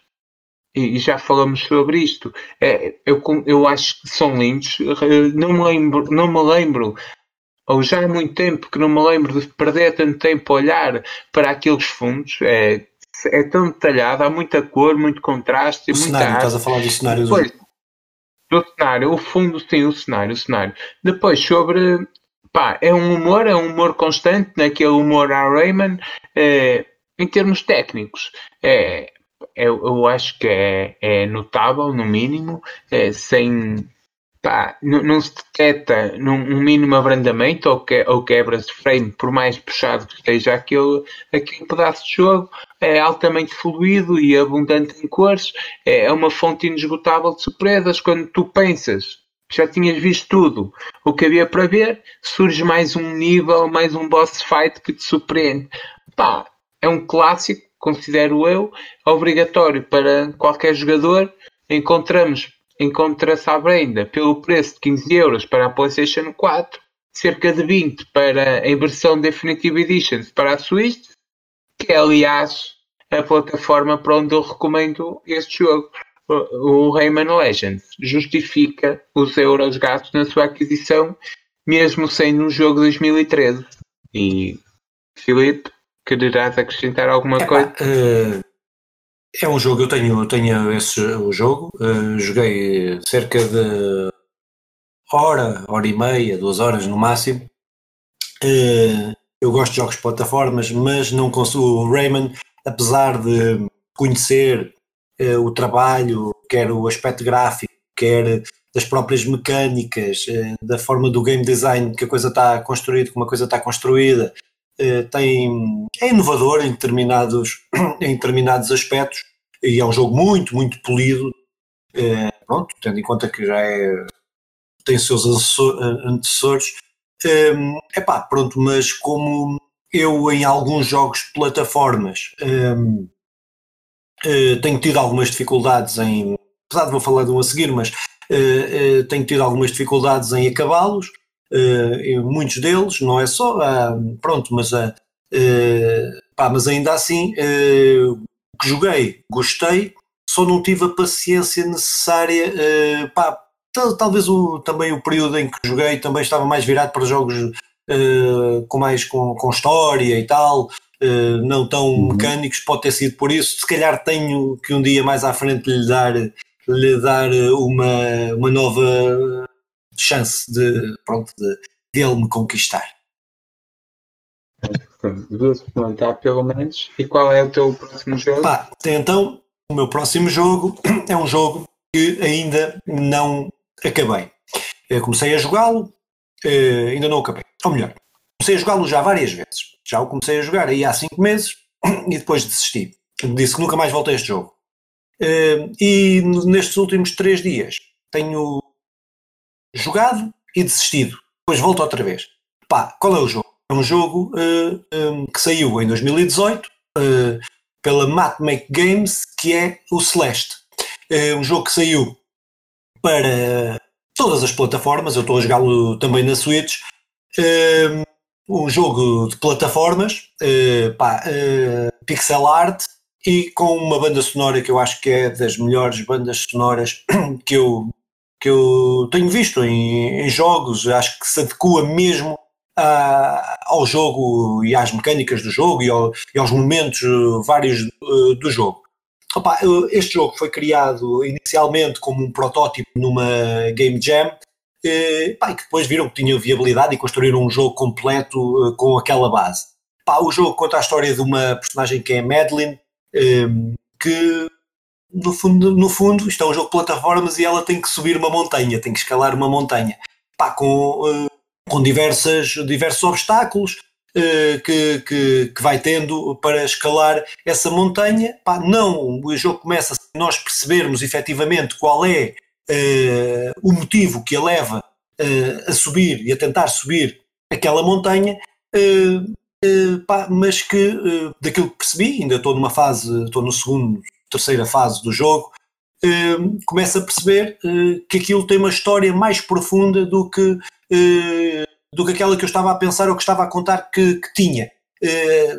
e já falamos sobre isto, é, eu, eu acho que são lindos. Não me lembro, não me lembro, ou já há muito tempo que não me lembro de perder tanto tempo a olhar para aqueles fundos. É, é tão detalhado, há muita cor, muito contraste. O cenário, estás a falar do cenário Depois, do... do cenário, o fundo, sim, o cenário, o cenário. Depois, sobre. Pá, é um humor, é um humor constante, naquele humor a Rayman. É, em termos técnicos, é, eu, eu acho que é, é notável, no mínimo, é, sem. Pá, não, não, se detecta num um mínimo abrandamento ou, que, ou quebras de frame, por mais puxado que esteja aquele, aquele pedaço de jogo, é altamente fluido e abundante em cores, é, é uma fonte inesgotável de surpresas. Quando tu pensas já tinhas visto tudo o que havia para ver, surge mais um nível, mais um boss fight que te surpreende. Pá, é um clássico considero eu, obrigatório para qualquer jogador. Encontramos, encontra-se à venda pelo preço de 15 euros para a PlayStation 4, cerca de 20 para a versão Definitive Edition para a Switch, que é aliás a plataforma para onde eu recomendo este jogo. O Rayman Legends justifica os euros gastos na sua aquisição, mesmo sendo um jogo de 2013. E Filipe, Quererás acrescentar alguma coisa? Uh, é um jogo, eu tenho, eu tenho esse o jogo, uh, joguei cerca de hora, hora e meia, duas horas no máximo. Uh, eu gosto de jogos de plataformas, mas não consigo. O Rayman, apesar de conhecer o trabalho, quer o aspecto gráfico, quer das próprias mecânicas, da forma do game design que a coisa está construída, como a coisa está construída, tem, é inovador em determinados, <clears throat> em determinados aspectos e é um jogo muito, muito polido. É, pronto, tendo em conta que já é, tem seus antecessores. É pá, pronto, mas como eu em alguns jogos de plataformas tenho tido algumas dificuldades em, apesar de vou falar de um a seguir, mas tenho tido algumas dificuldades em acabá-los muitos deles, não é só, pronto, mas, uh, pá, mas ainda assim, o que joguei, gostei, só não tive a paciência necessária, pá, talvez o, também o período em que joguei também estava mais virado para jogos com mais com, com história e tal, Uh, não tão uhum. mecânicos, pode ter sido por isso. Se calhar tenho que um dia mais à frente lhe dar, lhe dar uma, uma nova chance de, pronto, de, de ele me conquistar. Devia-se perguntar pelo menos. E qual é o teu próximo jogo? Pá, então, o meu próximo jogo <clears throat> é um jogo que ainda não acabei. Eu comecei a jogá-lo, eh, ainda não acabei. Ou melhor, comecei a jogá-lo já várias vezes. Já o comecei a jogar aí há 5 meses <clears throat> e depois desisti. Disse que nunca mais voltei a este jogo. Eh, e nestes últimos 3 dias tenho jogado e desistido. Depois volto outra vez. Pá, qual é o jogo? É um jogo uh, eh, um, que saiu em 2018 uh, eh, pela Matmake Games, que é o Celeste. É um jogo que saiu para todas as plataformas, eu estou a jogá-lo também na Switch. Uh, um jogo de plataformas, uh, pá, pixel art e com uma banda sonora que eu acho que é das melhores bandas sonoras <coughs> que eu que eu tenho visto em, em jogos, acho que se adequa mesmo a, ao jogo e às mecânicas do jogo e, ao, e aos momentos eh, vários uh, do jogo. Opa, este jogo foi criado inicialmente como um protótipo numa Game Jam e, pá, que depois viram que tinha viabilidade e construíram um jogo completo com aquela base. pá, o jogo conta a história de uma personagem que é Madeline, que no fundo, no fundo, isto é um jogo de plataformas e ela tem que subir uma montanha, tem que escalar uma montanha, pá, com, uh, com diversas, diversos obstáculos uh, que, que, que, vai tendo para escalar essa montanha. Pá, não, o jogo começa se nós percebermos efetivamente qual é uh, o motivo que a leva a subir e a tentar subir aquela montanha. Pá, mas que daquilo que percebi, ainda estou numa fase, estou no segundo, terceira fase do jogo, uh, começa a perceber uh, que aquilo tem uma história mais profunda do que, uh, do que aquela que eu estava a pensar ou que estava a contar que, que tinha.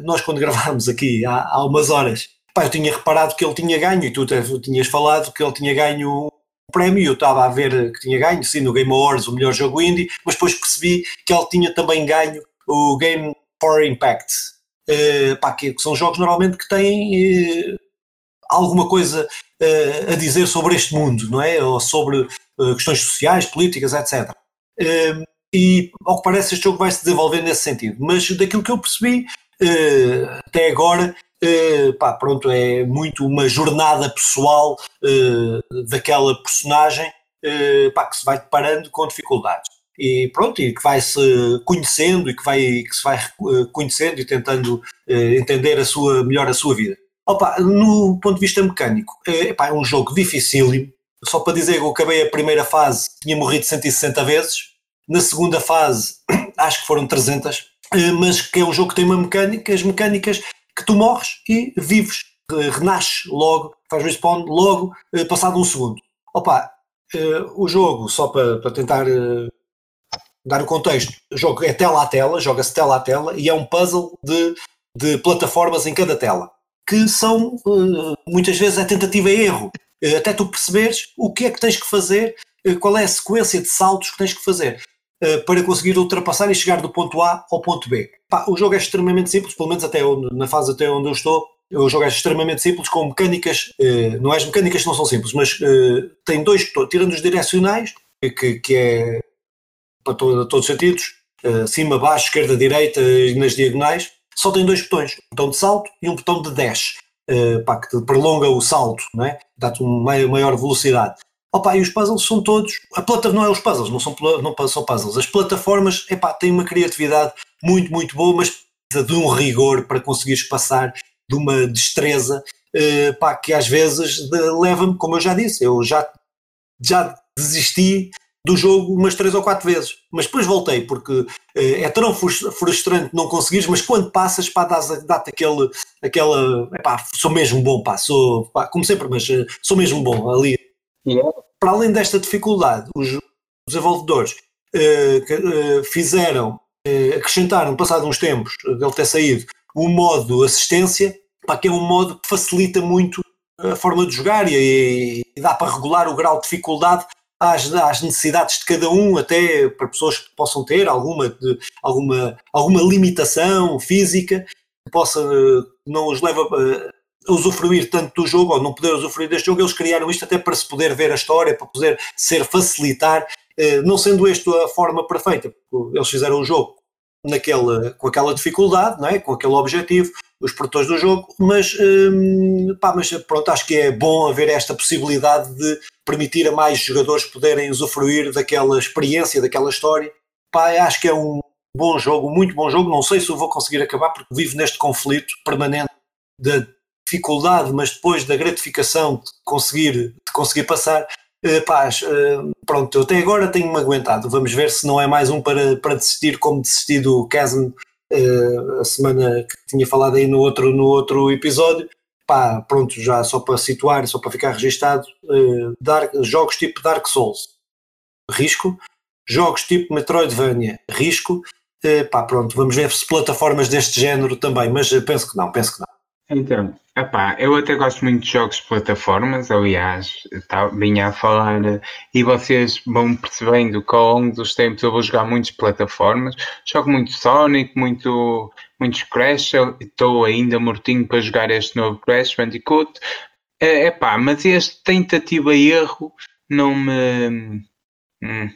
nós, quando <laughs> gravámos aqui há, há umas horas, pá, eu tinha reparado que ele tinha ganho, e tu tinhas falado que ele tinha ganho prémio, eu estava a ver que tinha ganho, sim, no Game Awards, o melhor jogo indie, mas depois percebi que ele tinha também ganho o Game for Impact, pá, que, são jogos normalmente que têm alguma coisa uh, a dizer sobre este mundo, não é? Ou sobre uh, questões sociais, políticas, etc. Uh, e, ao que parece, este jogo vai se desenvolver nesse sentido. Mas daquilo que eu percebi eh, até agora, pá, pronto, é muito uma jornada pessoal daquela personagem pá, que se vai deparando com dificuldades e pronto, e que vai se conhecendo e que, vai, que se vai conhecendo e tentando entender a sua, melhor a sua vida. Opa, no ponto de vista mecânico, é, epá, é um jogo dificílimo. Só para dizer que eu acabei a primeira fase, tinha morrido 160 vezes. Na segunda fase, <clears throat> acho que foram 300. Eh, mas que é um jogo que tem uma mecânica, as mecânicas que tu morres e vives, eh, renasces logo, faz respawn logo, passado um segundo. Opa, o jogo, só para, para tentar dar o contexto, o jogo é tela a tela, joga-se tela a tela e é um puzzle de, de plataformas em cada tela que são uh, muitas vezes a tentativa e erro, uh, até tu perceberes o que é que tens que fazer, uh, qual é a sequência de saltos que tens que fazer para conseguir ultrapassar e chegar do ponto A ao ponto B. O jogo é extremamente simples, pelo menos até onde, na fase até onde eu estou, o jogo é extremamente simples, com mecânicas, não é as mecânicas que não são simples, mas tem dois, tirando os direcionais, que, que é para todo, todos os sentidos, cima, baixo, esquerda, direita e nas diagonais, só tem dois botões, um botão de salto e um botão de dash, uh, pá, que prolonga o salto, não é? dá-te uma maior velocidade. Opa, e os puzzles são todos. A plataforma não é os puzzles, não são, não são puzzles. As plataformas epá, têm uma criatividade muito, muito boa, mas precisa de um rigor para conseguires passar, de uma destreza uh, que às vezes leva-me, como eu já disse, eu já, já desisti do jogo umas três ou quatro vezes, mas depois voltei porque eh, é tão frustrante não conseguires, mas quando passas, pá, dá-te aquele, aquela, epá, sou mesmo bom, pá, sou, pá, como sempre, mas eh, sou mesmo bom ali. Yeah. Para além desta dificuldade, os desenvolvedores uh, fizeram, uh, acrescentaram, passado uns tempos dele ter saído, o modo assistência, pá, que é um modo que facilita muito a forma de jogar e, e dá para regular o grau de dificuldade às, às, necessidades de cada um, até para pessoas que possam ter alguma, de, alguma, alguma limitação física, que possa, não os leva a usufruir tanto do jogo, ou não poder usufruir deste jogo, eles criaram isto até para se poder ver a história, para poder ser facilitar, eh, não sendo esta a forma perfeita, porque eles fizeram o jogo naquela, com aquela dificuldade, não é? com aquele objetivo, os produtores do jogo, mas, hum, pá, mas pronto, acho que é bom haver esta possibilidade de permitir a mais jogadores poderem usufruir daquela experiência, daquela história. Pá, acho que é um bom jogo, muito bom jogo. Não sei se eu vou conseguir acabar porque vivo neste conflito permanente da dificuldade, mas depois da gratificação de conseguir, de conseguir passar. Uh, paz, uh, pronto, até agora tenho-me aguentado. Vamos ver se não é mais um para, para desistir, como desisti do Chasm a semana que tinha falado aí no outro, no outro episódio. Pá, pronto, já só para situar, só para ficar registado, uh, Dark, jogos tipo Dark Souls, risco. Jogos tipo Metroidvania, risco. Uh, pá, pronto, vamos ver se plataformas deste género também, mas penso que não, penso que não. Então, eu até gosto muito de jogos de plataformas, aliás, tá, vinha a falar e vocês vão percebendo que ao longo dos tempos eu vou jogar muitas plataformas, jogo muito Sonic, muito, muitos Crash, estou ainda mortinho para jogar este novo Crash Bandicoot, é, mas este tentativa e erro não me, hum,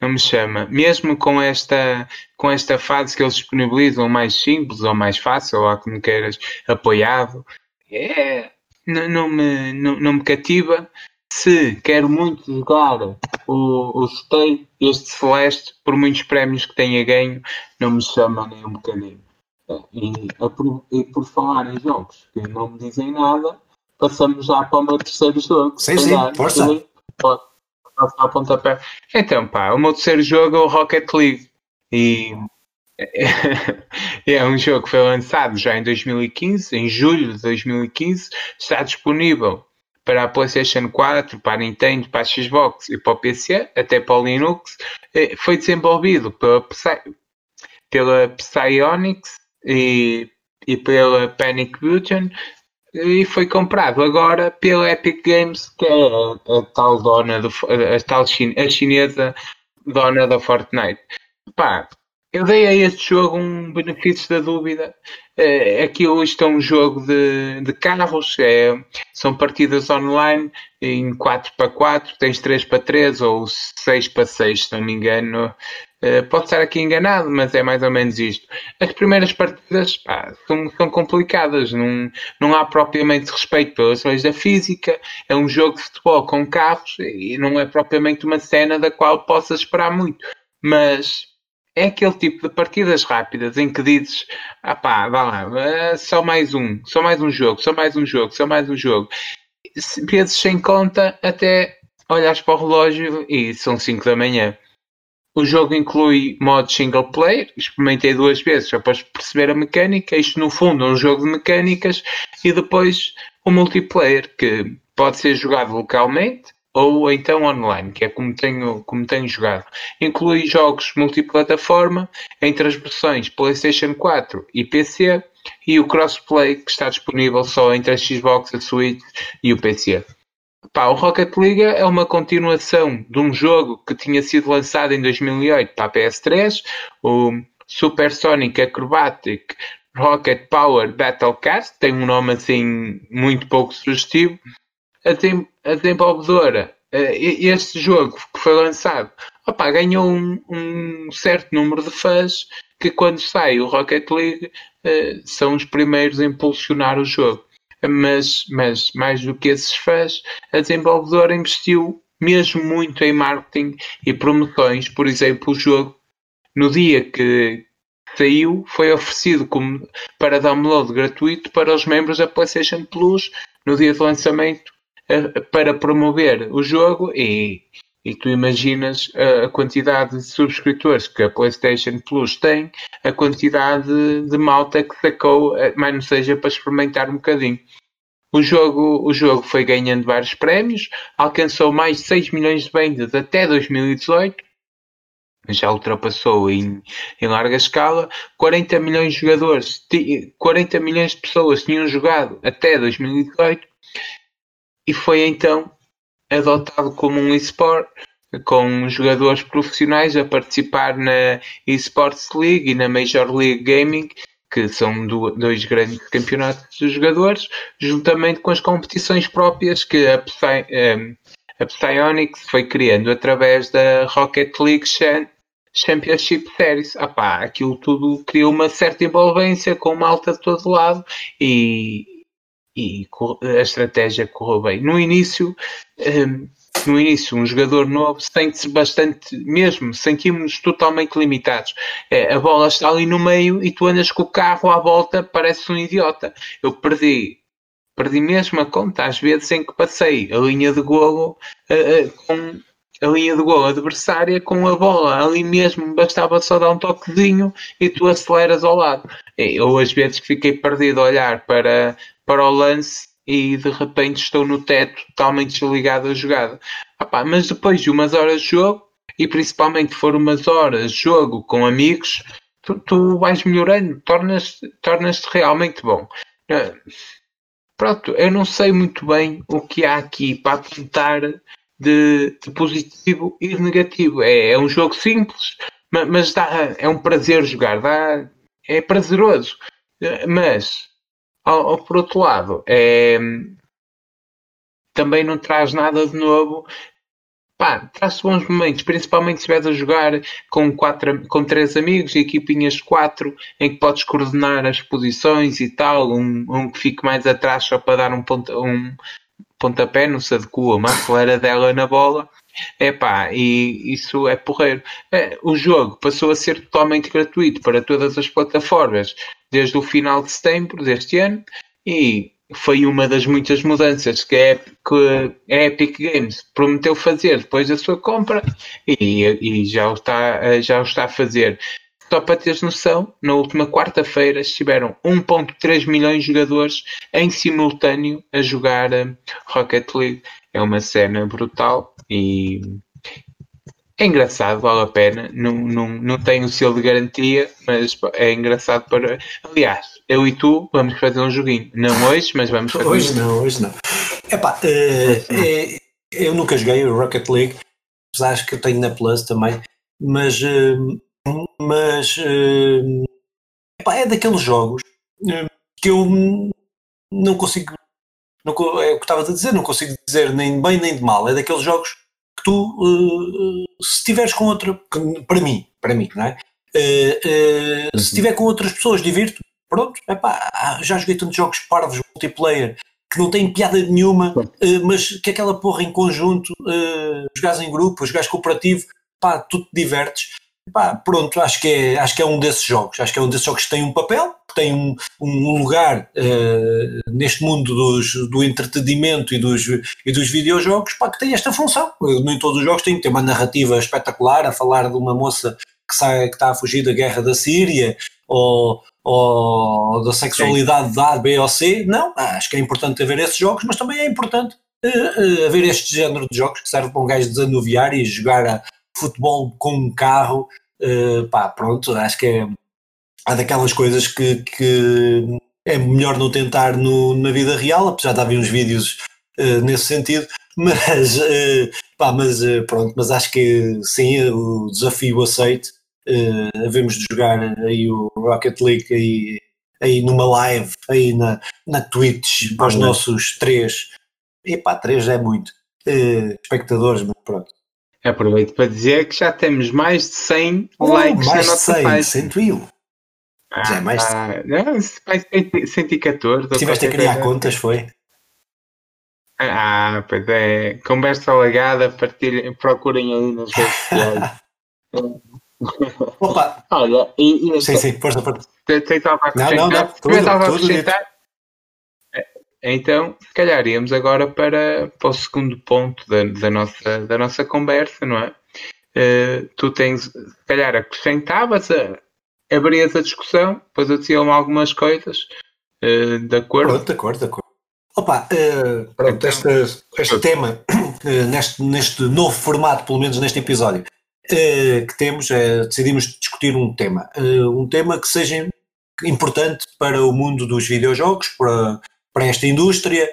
não me chama. Mesmo com esta, com esta fase que eles disponibilizam mais simples ou mais fácil, ou como queiras, apoiado, é, não, não, me, não, não me cativa. Se quero muito jogar o, o Stay, este Celeste, por muitos prémios que tenha ganho, não me chama nem um bocadinho. E, por, e por falar em jogos que não me dizem nada, passamos já para o meu terceiro jogo. Sim, sim, força. Pode, pontapé. Então, pá, o meu terceiro jogo é o Rocket League. E <laughs> é um jogo que foi lançado já em 2015, em julho de 2015. Está disponível para a PlayStation 4, para a Nintendo, para a Xbox e para o PC, até para o Linux. Foi desenvolvido pela, Psy, pela Psyonix e, e pela Panic Button e foi comprado agora pela Epic Games, que é a, a tal dona do, a, tal a chinesa dona da Fortnite. Pá, eu dei a este jogo um benefício da dúvida. É, aquilo isto é um jogo de, de carros, é, são partidas online em 4 para 4, tens 3 para 3 ou 6 para 6, se não me engano. Uh, pode estar aqui enganado, mas é mais ou menos isto. As primeiras partidas pá, são, são complicadas, não, não há propriamente respeito pelas leis da física. É um jogo de futebol com carros e não é propriamente uma cena da qual possas esperar muito. Mas é aquele tipo de partidas rápidas em que dizes: ah pá, vá lá, uh, só mais um, só mais um jogo, só mais um jogo, só mais um jogo. Vezes sem conta até olhas para o relógio e são 5 da manhã. O jogo inclui modo single player, experimentei duas vezes para perceber a mecânica. Isto, no fundo, é um jogo de mecânicas. E depois o multiplayer, que pode ser jogado localmente ou então online, que é como tenho, como tenho jogado. Inclui jogos multiplataforma entre as versões PlayStation 4 e PC e o crossplay, que está disponível só entre a Xbox, a Switch e o PC. Pá, o Rocket League é uma continuação de um jogo que tinha sido lançado em 2008 para a PS3, o Supersonic Acrobatic Rocket Power Battlecast, tem um nome assim muito pouco sugestivo. A, a desenvolvedora, eh, este jogo que foi lançado, ganhou um, um, certo número de fãs que quando sai o Rocket League eh, são os primeiros a impulsionar o jogo mas, mas mais do que esses fãs, a desenvolvedora investiu mesmo muito em marketing e promoções. Por exemplo, o jogo, no dia que saiu, foi oferecido como, para download gratuito para os membros da PlayStation Plus no dia de lançamento para promover o jogo e, e tu imaginas a, quantidade de subscritores que a PlayStation Plus tem, a quantidade de malta que sacou, eh, mas não seja para experimentar um bocadinho. O jogo, o jogo foi ganhando vários prémios, alcançou mais de 6 milhões de vendas até 2018, já ultrapassou em, em larga escala. 40 milhões de jogadores, 40 milhões de pessoas tinham jogado até 2018 e foi então adotado como um eSport, com jogadores profissionais a participar na eSports League e na Major League Gaming, que são dois grandes campeonatos de jogadores, juntamente com as competições próprias que a, Psy, ehm, a Psyonix foi criando através da Rocket League Championship Series. Ah pá, aquilo tudo criou uma certa envolvência com malta de todo lado e, e a estratégia correu bem. No início, um, no início, um jogador novo sente-se bastante, mesmo, sentimos-nos totalmente limitados. É, a bola está ali no meio e tu andas com o carro à volta, parece um idiota. Eu perdi, perdi mesmo a conta, às vezes em que passei a linha de golo uh, uh, com a linha de golo adversária com a bola ali mesmo, bastava só dar um toquezinho e tu aceleras ao lado. Ou às vezes fiquei perdido a olhar para, para o lance e de repente estou no teto totalmente desligado a jogada. Ah, mas depois de umas horas de jogo, e principalmente for umas horas de jogo com amigos, tu, tu vais melhorando, tornas-te tornas realmente bom. Ah, pronto, eu não sei muito bem o que há aqui para apontar de, de positivo e de negativo. É, é um jogo simples, mas, mas dá, é um prazer jogar, dá, é prazeroso. Ah, mas ao, por outro lado, é, também não traz nada de novo pá, traz bons momentos, principalmente se estiveres a jogar com, quatro, com três amigos e equipinhas de quatro, em que podes coordenar as posições e tal, um, um que fique mais atrás só para dar um, ponta, um pontapé, não se adequa, uma acelera dela na bola. É pá, e isso é porreiro. É, o jogo passou a ser totalmente gratuito para todas as plataformas desde o final de setembro deste ano e foi uma das muitas mudanças que a Epic Games prometeu fazer depois da sua compra e, e já, o está, já o está a fazer. Só para teres noção, na última quarta-feira estiveram 1.3 milhões de jogadores em simultâneo a jogar eh, Rocket League. É uma cena brutal e é engraçado, vale a pena. Não, não, não tem o selo de garantia, mas é engraçado para. Aliás, eu e tu vamos fazer um joguinho. Não hoje, mas vamos fazer Hoje um não, hoje não. Epá, uh, é, eu nunca joguei o Rocket League, apesar que eu tenho na Plus também, mas, uh, mas uh, epá, é daqueles jogos que eu não consigo. Não, é o que estava a dizer, não consigo dizer nem de bem nem de mal. É daqueles jogos tu, se estiveres com outra. Para mim, para mim, não é? se uhum. estiver com outras pessoas, divirto pronto, epá, já joguei tantos jogos parvos multiplayer que não têm piada nenhuma, uh, mas que aquela porra em conjunto, uh, jogares em grupo, jogares cooperativo, pá, tu te divertes. Pá, pronto, acho que, é, acho que é um desses jogos. Acho que é um desses jogos que tem um papel, que tem um, um lugar uh, neste mundo dos, do entretenimento e dos, e dos videojogos, pá, que tem esta função. Nem todos os jogos têm ter uma narrativa espetacular a falar de uma moça que, sai, que está a fugir da guerra da Síria, ou, ou da sexualidade de A, B ou C. Não, acho que é importante haver esses jogos, mas também é importante uh, uh, haver este género de jogos que serve para um gajo desanuviar e jogar a futebol com um carro. Uh, pá, pronto, acho que é, há daquelas coisas que, que é melhor não tentar no, na vida real, apesar de haver uns vídeos uh, nesse sentido, <laughs> mas, uh, pá, mas pronto, mas acho que sim, o desafio aceito uh, havemos de jogar aí o Rocket League aí, aí numa live, aí na, na Twitch, para os nossos três, e pá, três é muito, uh, espectadores, mas pronto. Aproveito para dizer que já temos mais de 100 oh, likes mais na nossa 100, página. 101. Ah, já é mais de... ah, não, 114. Tiveste a criar contas, foi? Ah, pois é. Conversa alagada, partilhem, procurem aí nas redes <laughs> sociais. Opa! Olha, e, e sim, sim, força, força. Não, não, não, tudo, tentava tudo acrescentar. Então, se calhar íamos agora para, para o segundo ponto da, da, nossa, da nossa conversa, não é? Uh, tu tens, se calhar, acrescentavas, a, abrias a discussão, depois dizia algumas coisas, uh, de acordo? Pronto, de acordo, de acordo. Opa, uh, pronto, então, este, este tema, neste, neste novo formato, pelo menos neste episódio, que temos, decidimos discutir um tema. Um tema que seja importante para o mundo dos videojogos, para, para esta indústria.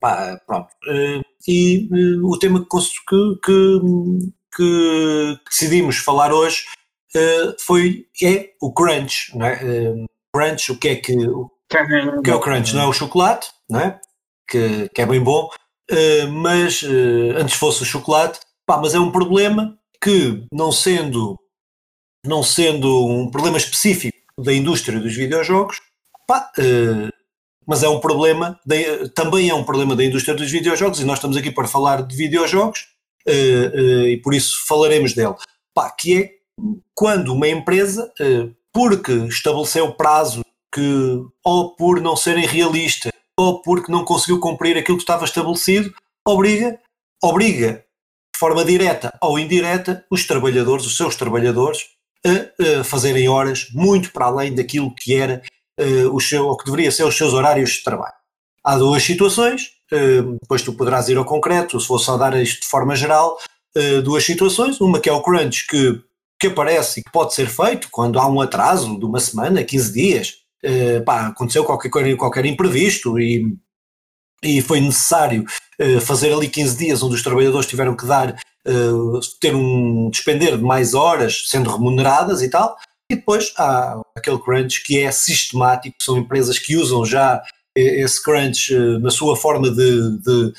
Pá, pronto. e o tema que, que, que, decidimos falar hoje foi é o crunch. Não é? crunch, o que é que, o que é o crunch? Não é o chocolate, não é? Que, que é bem bom, mas antes fosse o chocolate, pá, mas é um problema que, não sendo, não sendo um problema específico da indústria dos videojogos, pá, mas é um problema, de, também é um problema da indústria dos videojogos e nós estamos aqui para falar de videojogos uh, uh, e por isso falaremos dele. Pá, que é quando uma empresa, porque estabeleceu prazo que, ou por não serem realistas, ou porque não conseguiu cumprir aquilo que estava estabelecido, obriga, obriga forma direta ou indireta, os trabalhadores, os seus trabalhadores, a, a fazerem horas muito para além daquilo que era uh, o seu, ou que deveria ser os seus horários de trabalho. Há duas situações, uh, depois tu poderás ir ao concreto, se for só dar isto de forma geral, uh, duas situações, uma que é o crunch que, que aparece e que pode ser feito quando há um atraso de uma semana, 15 dias, pá, aconteceu qualquer, qualquer imprevisto e e foi necessário fazer ali 15 dias onde os trabalhadores tiveram que dar, ter um despender de mais horas sendo remuneradas e tal, e depois há aquele crunch que é sistemático, são empresas que usam já esse crunch uh, na sua forma de, de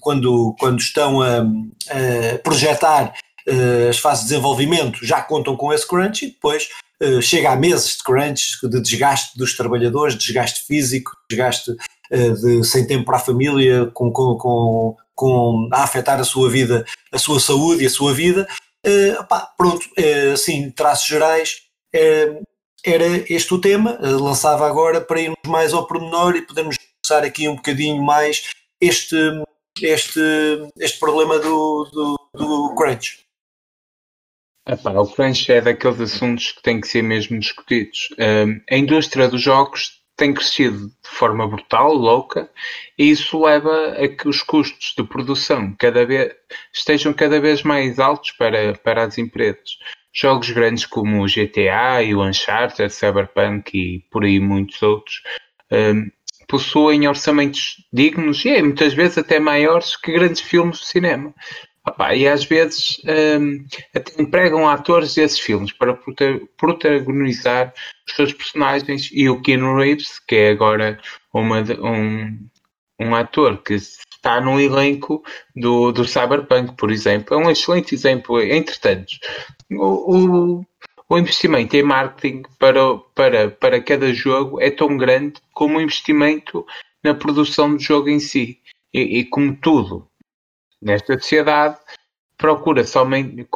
quando, quando estão a, a projetar uh, as fases de desenvolvimento, já contam com esse crunch e depois uh, chega a meses de crunch, de desgaste dos trabalhadores, desgaste físico, desgaste uh, de, sem tempo para a família, com, com, com, com, a afetar a sua vida, a sua saúde e a sua vida. Pá, pronto, assim, traços gerais, era este o tema, lançava agora para irmos mais ao pormenor e podermos começar aqui um bocadinho mais este, este, este problema do, do, do crunch. Epá, o crunch é daqueles assuntos que têm que ser mesmo discutidos. A indústria dos jogos tem crescido de forma brutal, louca, e isso leva a que os custos de produção cada vez, estejam cada vez mais altos para, para as empresas. Jogos grandes como o GTA e o Uncharted, Cyberpunk e por aí muitos outros um, possuem orçamentos dignos e muitas vezes até maiores que grandes filmes de cinema. Opa, e às vezes um, até empregam atores desses filmes para protagonizar os seus personagens e o Keanu Reeves, que é agora uma, um, um ator que está no elenco do, do Cyberpunk, por exemplo. É um excelente exemplo, entre tantos. O, o, o investimento em marketing para, para, para cada jogo é tão grande como o investimento na produção do jogo em si. E, e como tudo nesta sociedade, procura-se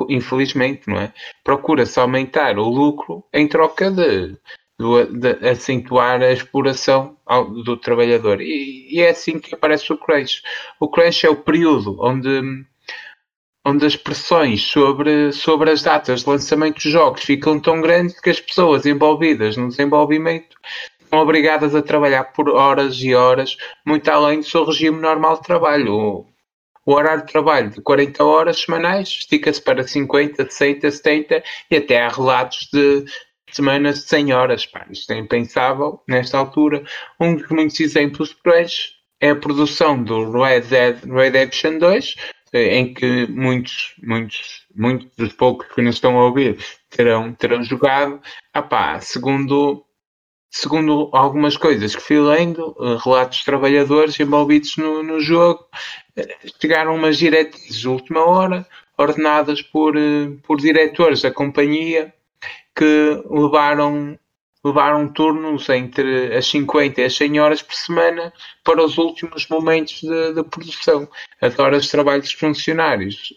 infelizmente, não é? Procura-se aumentar o lucro em troca de, de, de acentuar a exploração ao, do trabalhador. E, e, é assim que aparece o crunch. O crunch é o período onde, onde as pressões sobre, sobre as datas de lançamento dos jogos ficam tão grandes que as pessoas envolvidas no desenvolvimento são obrigadas a trabalhar por horas e horas, muito além do seu regime normal de trabalho. O horário de trabalho de 40 horas semanais estica-se para 50, 60, 70 e até há relatos de semanas de 100 horas. Pá, isto é impensável nesta altura. Um dos muitos exemplos crunch é a produção do Red Dead Redemption 2, em que muitos, muitos, muitos dos poucos que nos estão a ouvir terão, terão jogado. Ah pá, segundo segundo algumas coisas que fui lendo, eh, relatos de trabalhadores envolvidos no, no jogo, eh, chegaram umas diretrizes de última hora, ordenadas por, eh, por diretores da companhia, que levaram, levaram turnos entre as 50 e as 100 horas por semana para os últimos momentos da produção, as horas de trabalho dos funcionários.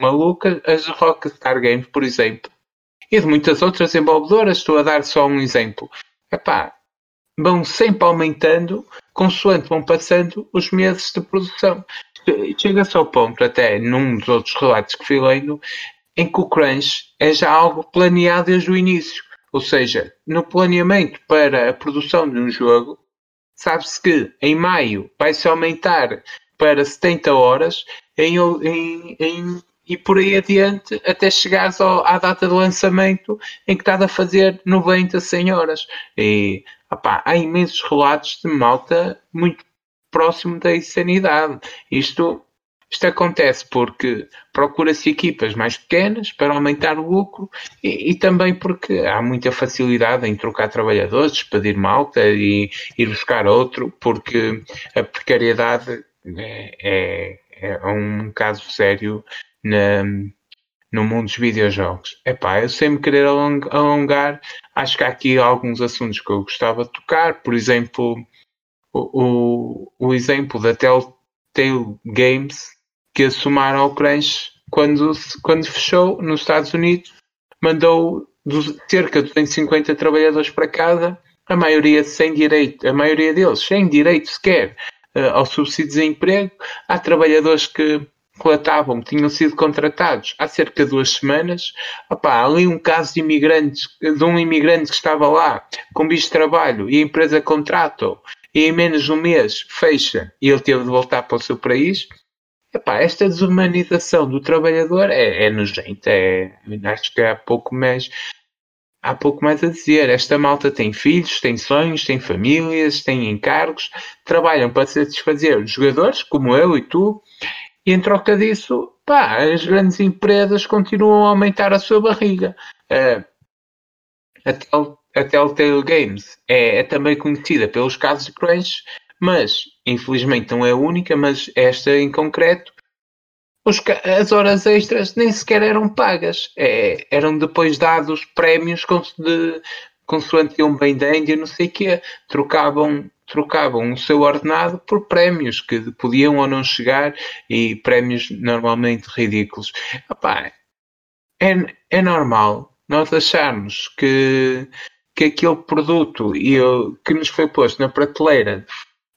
Maluca, as Rockstar Games, por exemplo, e de muitas outras desenvolvedoras, estou a dar só um exemplo epá, vão sempre aumentando consoante vão passando os meses de produção. Chega-se ao ponto, até num dos outros relatos que fui lendo, em que o crunch é já algo planeado desde o início. Ou seja, no planeamento para a produção de um jogo, sabe-se que em maio vai-se aumentar para 70 horas, em, em, em e por aí adiante até chegares ao, à data de lançamento em que estás a fazer 90, 100 horas. E opá, há imensos relatos de malta muito próximo da insanidade. Isto, isto acontece porque procura-se equipas mais pequenas para aumentar o lucro e, e, também porque há muita facilidade em trocar trabalhadores, despedir malta e ir buscar outro, porque a precariedade é, é, é um caso sério na, no mundo dos videojogos. Epá, eu sem me querer alongar, acho que há aqui alguns assuntos que eu gostava de tocar, por exemplo, o, o, o exemplo da Telltale Games que assumaram ao crunch quando, quando fechou nos Estados Unidos, mandou cerca de 250 trabalhadores para casa, a maioria sem direito, a maioria deles sem direito sequer uh, ao subsídio de desemprego. Há trabalhadores que relatavam que tinham sido contratados há cerca de duas semanas. Ali um caso de imigrantes, de um imigrante que estava lá com visto de trabalho e a empresa contrata e em menos de um mês fecha e ele teve de voltar para o seu país. Epá, esta desumanização do trabalhador é, é nojenta. É, acho que há pouco mais há pouco mais a dizer. Esta malta tem filhos, tem sonhos, tem famílias, tem encargos, trabalham para satisfazer os jogadores, como eu e tu, e em troca disso, pá, as grandes empresas continuam a aumentar a sua barriga. Uh, a, Tel, a Telltale Games é, é, também conhecida pelos casos de crunch, Mas, infelizmente, não é a única, mas esta em concreto, os, as horas extras nem sequer eram pagas. É, eram depois dados prémios de, consoante iam bem da Índia, não sei o quê. Trocavam, trocavam o seu ordenado por prémios que podiam ou não chegar e prémios normalmente ridículos. Epá, é, é normal nós acharmos que, que aquele produto que nos foi posto na prateleira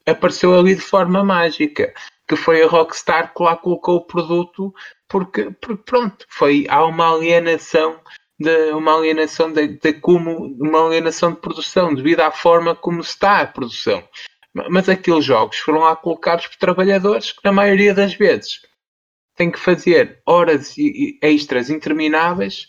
apareceu ali de forma mágica que foi a Rockstar que lá colocou o produto porque, porque pronto, foi, há uma alienação de uma alienação de, de, como uma alienação de produção devido à forma como está a produção. Mas aqueles jogos foram lá colocados por trabalhadores que na maioria das vezes têm que fazer horas extras intermináveis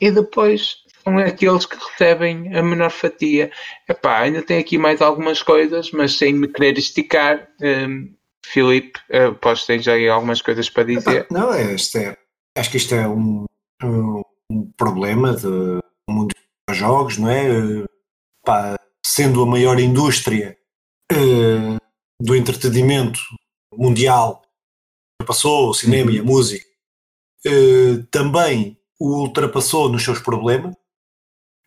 e depois são aqueles que recebem a menor fatia. Epá, ainda tem aqui mais algumas coisas, mas sem me querer esticar, um, Filipe, uh, podes ter já aí algumas coisas para dizer. Epá, não, é, é, acho que isto é um, um, um problema do mundo dos jogos, não é? Epá, sendo a maior indústria uh, do entretenimento mundial, passou o cinema uhum. e a música, uh, também o ultrapassou nos seus problemas.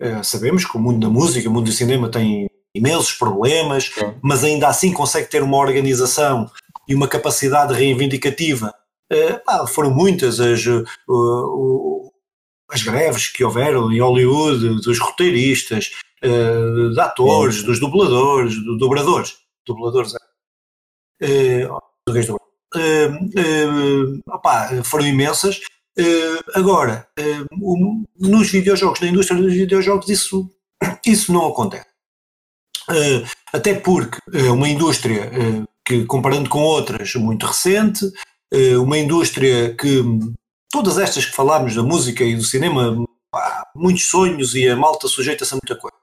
Uh, sabemos que o mundo da música, o mundo do cinema tem imensos problemas, mas ainda assim consegue ter uma organização e uma capacidade reivindicativa. Uh, pá, foram muitas as, uh, as greves que houveram em Hollywood dos roteiristas, de atores, dos dubladores, do, dobradores, dubladores, opa, foram imensas. Uh, agora, uh, um, nos videojogos, na indústria dos videojogos, isso, isso não acontece. Uh, até porque é uma indústria que, comparando com outras, muito recente, uma indústria que todas estas que falámos da música e do cinema, pá, muitos sonhos e a malta sujeita-se a muita coisa.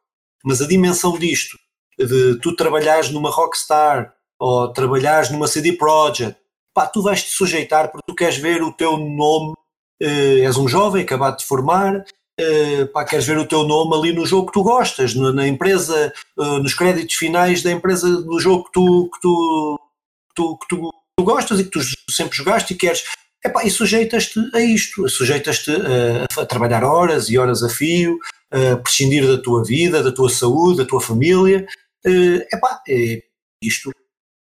Mas a dimensão disto, de tu trabalhares numa rockstar ou trabalhares numa CD Projekt, pá, tu vais te sujeitar porque tu queres ver o teu nome uh, és um jovem acabado de formar, uh, pá, queres ver o teu nome ali no jogo que tu gostas, na, na empresa, uh, nos créditos finais da empresa do jogo que tu, que tu, tu, que tu, tu gostas e que tu sempre jogaste e queres. Epá, e sujeitas-te a isto, sujeitas-te a, a, trabalhar horas e horas a fio, a prescindir da tua vida, da tua saúde, da tua família. Uh, epá, é, isto,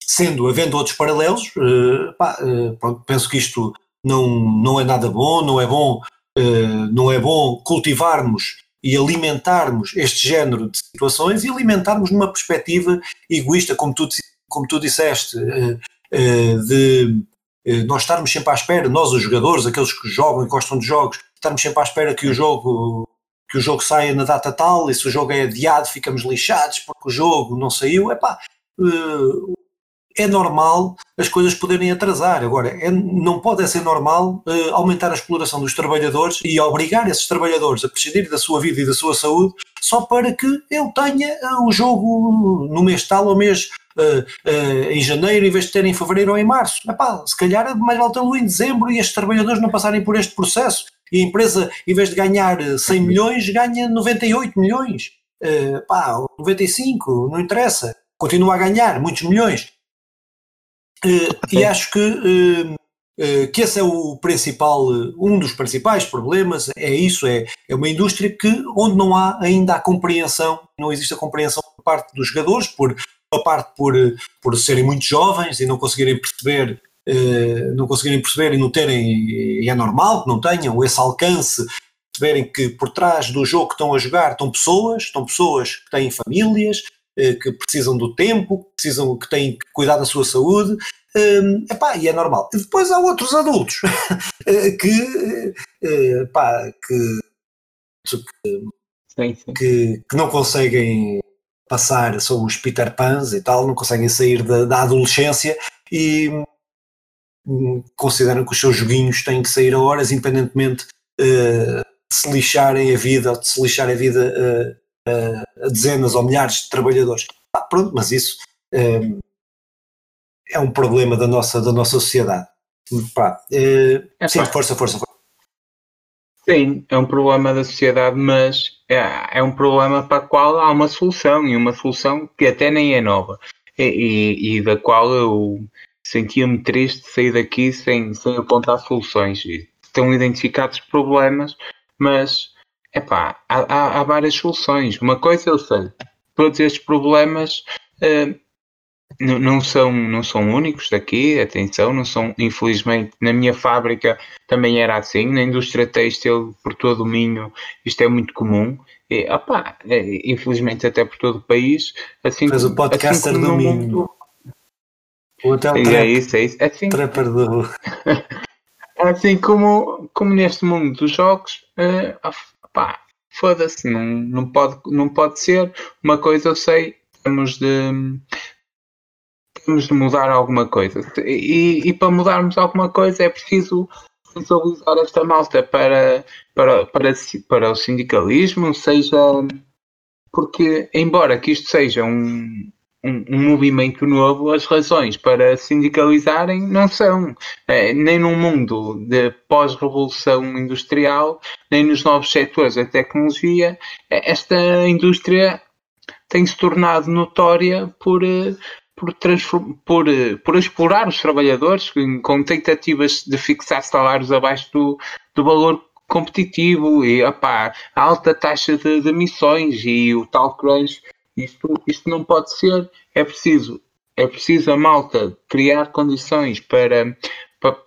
sendo, havendo outros paralelos, epá, pronto, penso que isto não, não é nada bom, não é bom, não é bom cultivarmos e alimentarmos este género de situações e alimentarmos numa perspectiva egoísta, como tu, como tu disseste, de nós estarmos sempre à espera, nós os jogadores, aqueles que jogam e gostam de jogos, estarmos sempre à espera que o jogo que o jogo saia na data tal, e se o jogo é adiado ficamos lixados porque o jogo não saiu, epá, uh, é normal as coisas poderem atrasar. Agora, é, não pode ser normal uh, aumentar a exploração dos trabalhadores e obrigar esses trabalhadores a prescindir da sua vida e da sua saúde só para que ele tenha o jogo no mês tal ou mês uh, em janeiro em vez de ter em fevereiro ou em março. Epá, se calhar é mais vale tê-lo em dezembro e estes trabalhadores não passarem por este processo e a empresa, em vez de ganhar 100 milhões, ganha 98 milhões. Uh, pá, 95, não interessa. Continua a ganhar muitos milhões e acho que, eh, eh, que esse é o principal, um dos principais problemas, é isso, é, é uma indústria que, onde não há ainda a compreensão, não existe a compreensão por parte dos jogadores, por parte por, por serem muito jovens e não conseguirem perceber eh, não conseguirem perceber e não terem, e é normal que não tenham esse alcance, verem que por trás do jogo que estão a jogar estão pessoas, estão pessoas que têm famílias, eh, que precisam do tempo, que precisam, que têm que cuidar da sua saúde, um, epá, e é normal. E depois há outros adultos <laughs> eh, que, eh, epá, que, que, que, não conseguem passar, são os Peter Pans e tal, não conseguem sair da, da adolescência e hum, consideram que os seus joguinhos têm que sair a horas, independentemente uh, de se lixarem a vida ou de se lixar a vida a dezenas ou milhares de trabalhadores. Ah, pronto, mas isso um, é um problema da nossa, da nossa sociedade. Pá, uh, é sim, força, força, força. Sim, é um problema da sociedade, mas é, é um problema para o qual há uma solução e uma solução que até nem é nova. e, e da qual eu sentia-me triste sair daqui sem, sem apontar soluções. Estão identificados problemas, mas epá, há, há, há várias soluções. Uma coisa eu sei, todos estes problemas uh, não, não, são, não são únicos daqui, atenção, não são, infelizmente, na minha fábrica também era assim, na indústria têxtil por todo o Minho isto é muito comum. E, opa, é, infelizmente até por todo o país. Assim Mas o podcaster assim do Minho. Mundo... O hotel é isso, é isso. Assim, Trapper do... <laughs> assim como, como neste mundo dos jogos, uh, opá, foda-se, não, não, pode, não pode ser. Uma coisa eu sei, temos de temos de mudar alguma coisa. E, e para mudarmos alguma coisa é preciso sensibilizar esta malta para, para, para, para o sindicalismo, seja porque, embora que isto seja um, um, um, movimento novo, as razões para sindicalizarem não são. É, nem num mundo de pós-revolução industrial, nem nos novos setores da tecnologia, esta indústria tem se tornado notória por, por, por, por explorar os trabalhadores com tentativas de fixar salários abaixo do, do valor competitivo e opá, a alta taxa de, de emissões e o tal crunch. Isto, isto não pode ser. É preciso, é preciso a malta criar condições para, para,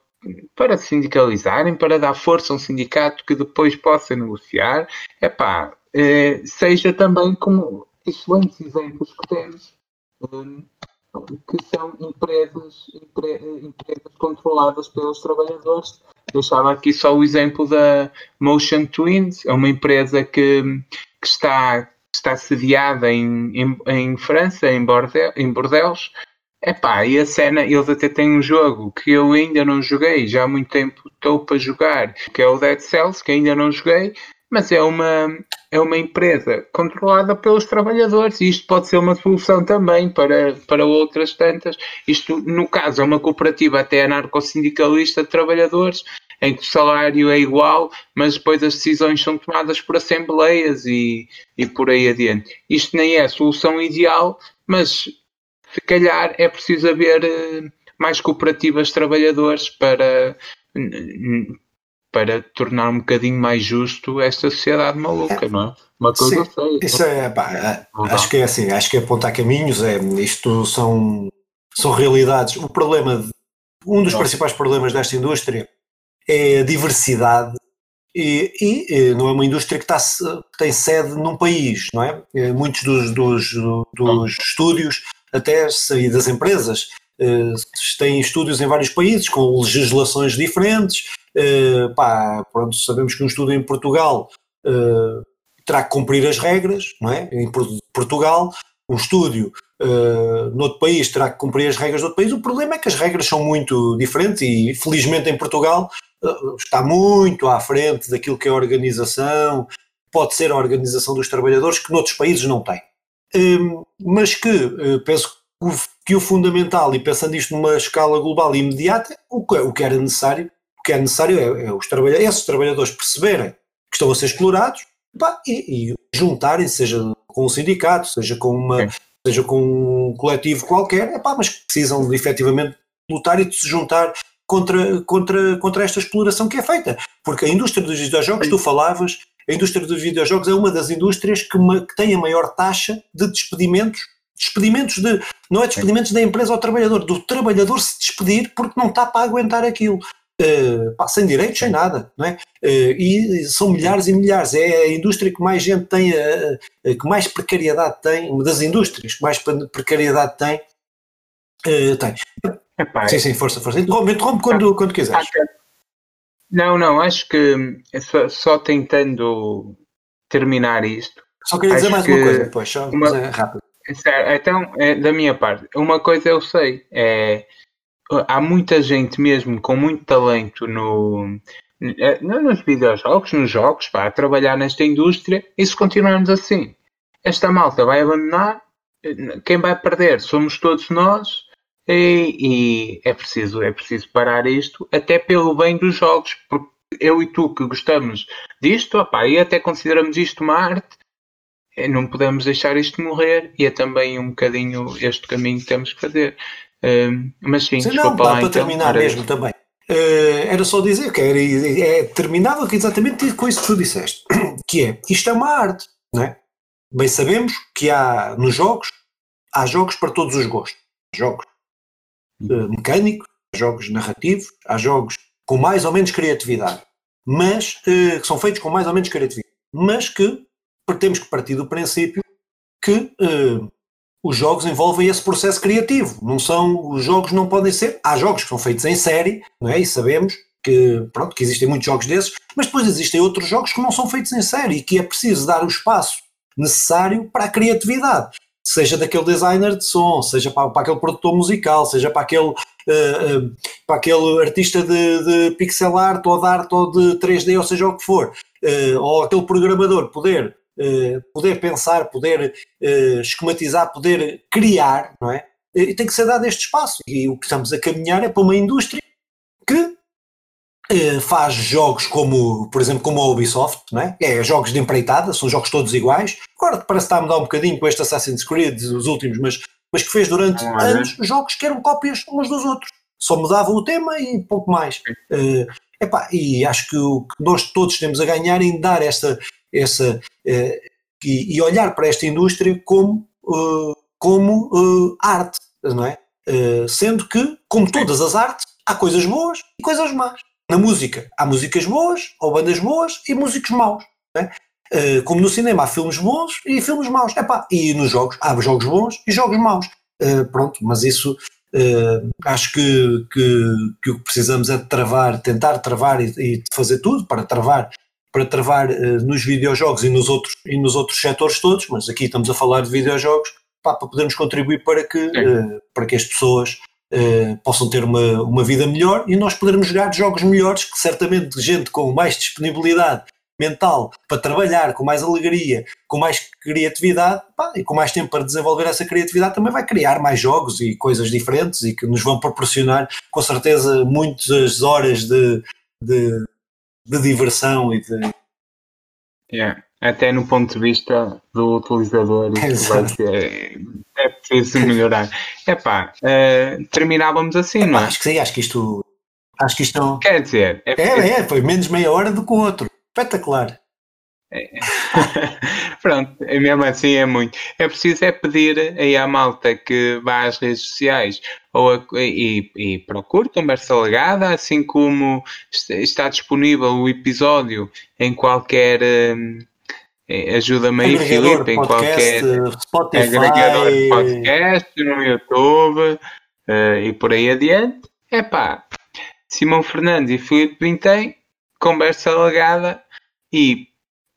para sindicalizarem, para dar força a um sindicato que depois possa negociar. Epá, eh, seja também como excelentes exemplos que temos. Que são empresas, empre, empresas controladas pelos trabalhadores. Deixava aqui só o exemplo da Motion Twins, é uma empresa que, que está, está sediada em, em, em França, em, Bordel, em Bordeaux. Epá, e a cena, eles até têm um jogo que eu ainda não joguei, já há muito tempo estou para jogar, que é o Dead Cells, que ainda não joguei, mas é uma, é uma empresa controlada pelos trabalhadores e isto pode ser uma solução também para, para outras tantas. Isto, no caso, é uma cooperativa até anarco-sindicalista de trabalhadores, em que o salário é igual, mas depois as decisões são tomadas por assembleias e, e por aí adiante. Isto nem é a solução ideal, mas se calhar é preciso haver eh, mais cooperativas de trabalhadores para para tornar um bocadinho mais justo esta sociedade maluca, é. não é? Uma coisa Sim, sei. Isso é, pá, acho que é assim, acho que é apontar caminhos, é, isto são, são realidades. O problema, um dos não. principais problemas desta indústria é a diversidade e, e, não é uma indústria que, está, que tem sede num país, não é? Muitos dos, dos, dos estúdios, até e das empresas, eh, têm estúdios em vários países com legislações diferentes Uh, pá, pronto, sabemos que um estudo em Portugal uh, terá que cumprir as regras, não é? Em Portugal, um estúdio uh, noutro país terá que cumprir as regras do outro país. O problema é que as regras são muito diferentes e, felizmente, em Portugal uh, está muito à frente daquilo que é a organização, pode ser a organização dos trabalhadores, que noutros países não tem. Uh, mas que penso que o fundamental, e pensando isto numa escala global e imediata, o que, o que era necessário que é necessário é, é os trabalhadores, esses trabalhadores perceberem que estão a ser explorados pá, e, e juntarem, seja com um sindicato, seja com uma, seja com um coletivo qualquer, epá, mas que precisam de efetivamente lutar e de se juntar contra, contra, contra esta exploração que é feita. Porque a indústria dos videojogos, tu falavas, a indústria dos videojogos é uma das indústrias que, que tem a maior taxa de despedimentos despedimentos de, não é despedimentos da empresa ao trabalhador, do trabalhador se despedir porque não está para aguentar aquilo pá, sem direitos, sem nada, não é? Uh, e são milhares e milhares, é a indústria que mais gente tem, uh, que mais precariedade tem, uma das indústrias que mais precariedade tem, tem. Epá, sim, sim, força, força. Interrompe, interrompe quando, quando quiseres. Não, não, acho que só, só tentando terminar isto. Só queria dizer mais uma coisa depois, só uma, rápido. Então, é, da minha parte, uma coisa eu sei, é há muita gente mesmo com muito talento no, eh, nos videojogos, nos jogos, para trabalhar nesta indústria, e se continuarmos assim, esta malta vai abandonar, quem vai perder somos todos nós, e, e, é, preciso, é preciso parar isto, até pelo bem dos jogos, porque eu e tu que gostamos disto, opa, e até consideramos isto uma arte, não podemos deixar isto morrer e é também um bocadinho este caminho que temos que fazer. Uh, mas sim, sim não, lá, para então, terminar mesmo também. Uh, era só dizer que era, é, terminava exatamente com isso que tu disseste, <clears throat> que é, isto é uma arte, não é? Bem sabemos que há nos jogos, há jogos para todos os gostos. Há jogos uh, mecânicos, há jogos narrativos, há jogos com mais ou menos criatividade, mas uh, que são feitos com mais ou menos criatividade, mas que temos que partir do princípio que os jogos envolvem esse processo criativo. Não são, os jogos não podem ser. Há jogos que são feitos em série, não é? E sabemos que, pronto, que existem muitos jogos desses, mas depois existem outros jogos que não são feitos em série e que é preciso dar o espaço necessário para a criatividade. Seja daquele designer de som, seja para, para aquele produtor musical, seja para aquele, uh, uh, para aquele artista de, de, pixel art ou de arte ou de 3D, ou seja o que for, uh, ou aquele programador poder poder pensar, poder uh, esquematizar, poder criar, não é? E tem que ser dado este espaço. E o que estamos a caminhar é para uma indústria que uh, faz jogos como, por exemplo, como a Ubisoft, não é? é? jogos de empreitada, são jogos todos iguais. Agora parece estar a mudar um bocadinho com este Assassin's Creed, os últimos, mas, mas que fez durante ah, anos é? jogos que eram cópias uns dos outros. Só mudavam o tema e pouco mais. Uh, epá, e acho que o que nós todos temos a ganhar em dar esta, essa, uh, e, e, olhar para esta indústria como, uh, como uh, arte, não é? sendo que, como todas as artes, há coisas boas e coisas más. Na música, há músicas boas, ou bandas boas e músicos maus. É? como no cinema, há filmes bons e filmes maus. Epá, e nos jogos, há jogos bons e jogos maus. pronto, mas isso acho que, que, que, o que precisamos é de travar, tentar travar e, e fazer tudo para travar para travar uh, nos videojogos e nos, outros, e nos outros setores todos, mas aqui estamos a falar de videojogos, pá, para podermos contribuir para que, uh, para que as pessoas uh, possam ter uma, uma vida melhor e nós podermos jogar jogos melhores, que certamente gente com mais disponibilidade mental para trabalhar, com mais alegria, com mais criatividade pá, e com mais tempo para desenvolver essa criatividade, também vai criar mais jogos e coisas diferentes e que nos vão proporcionar, com certeza, muitas horas de, de de diversão e de. Yeah. Até no ponto de vista do utilizador, é, é preciso melhorar. Epá, uh, terminávamos assim, Epá, não é? Acho que sim, acho que isto. Acho que isto. Quer dizer, é, é, é, foi menos meia hora do que o outro. Espetacular. É. <laughs> Pronto, é mesmo assim é muito. É preciso é pedir aí à malta que vá às redes sociais ou a, e, e procure conversa legada, assim como está disponível o episódio em qualquer. Um, é, Ajuda-me aí, Filipe, em qualquer Spotify. agregador de podcast, no YouTube uh, e por aí adiante. É pá, Simão Fernandes e Filipe Vintém, conversa legada e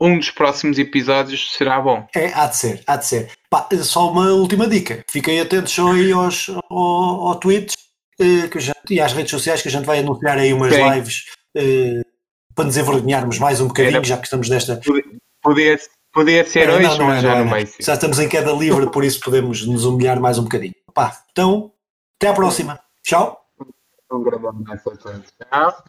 um dos próximos episódios será bom. É, há de ser, há de ser. Pá, só uma última dica. Fiquem atentos só aí aos, ao, ao tweets eh, gente, e às redes sociais que a gente vai anunciar aí umas Sim. lives eh, para nos envergonharmos mais um bocadinho, Era, já que estamos nesta. Podia, podia ser é, hoje, não, não, mas já não, vai ser. Já estamos em queda livre, por isso podemos nos humilhar mais um bocadinho. Pá, então, até à próxima. Tchau. Um grande abraço a todos. Tchau.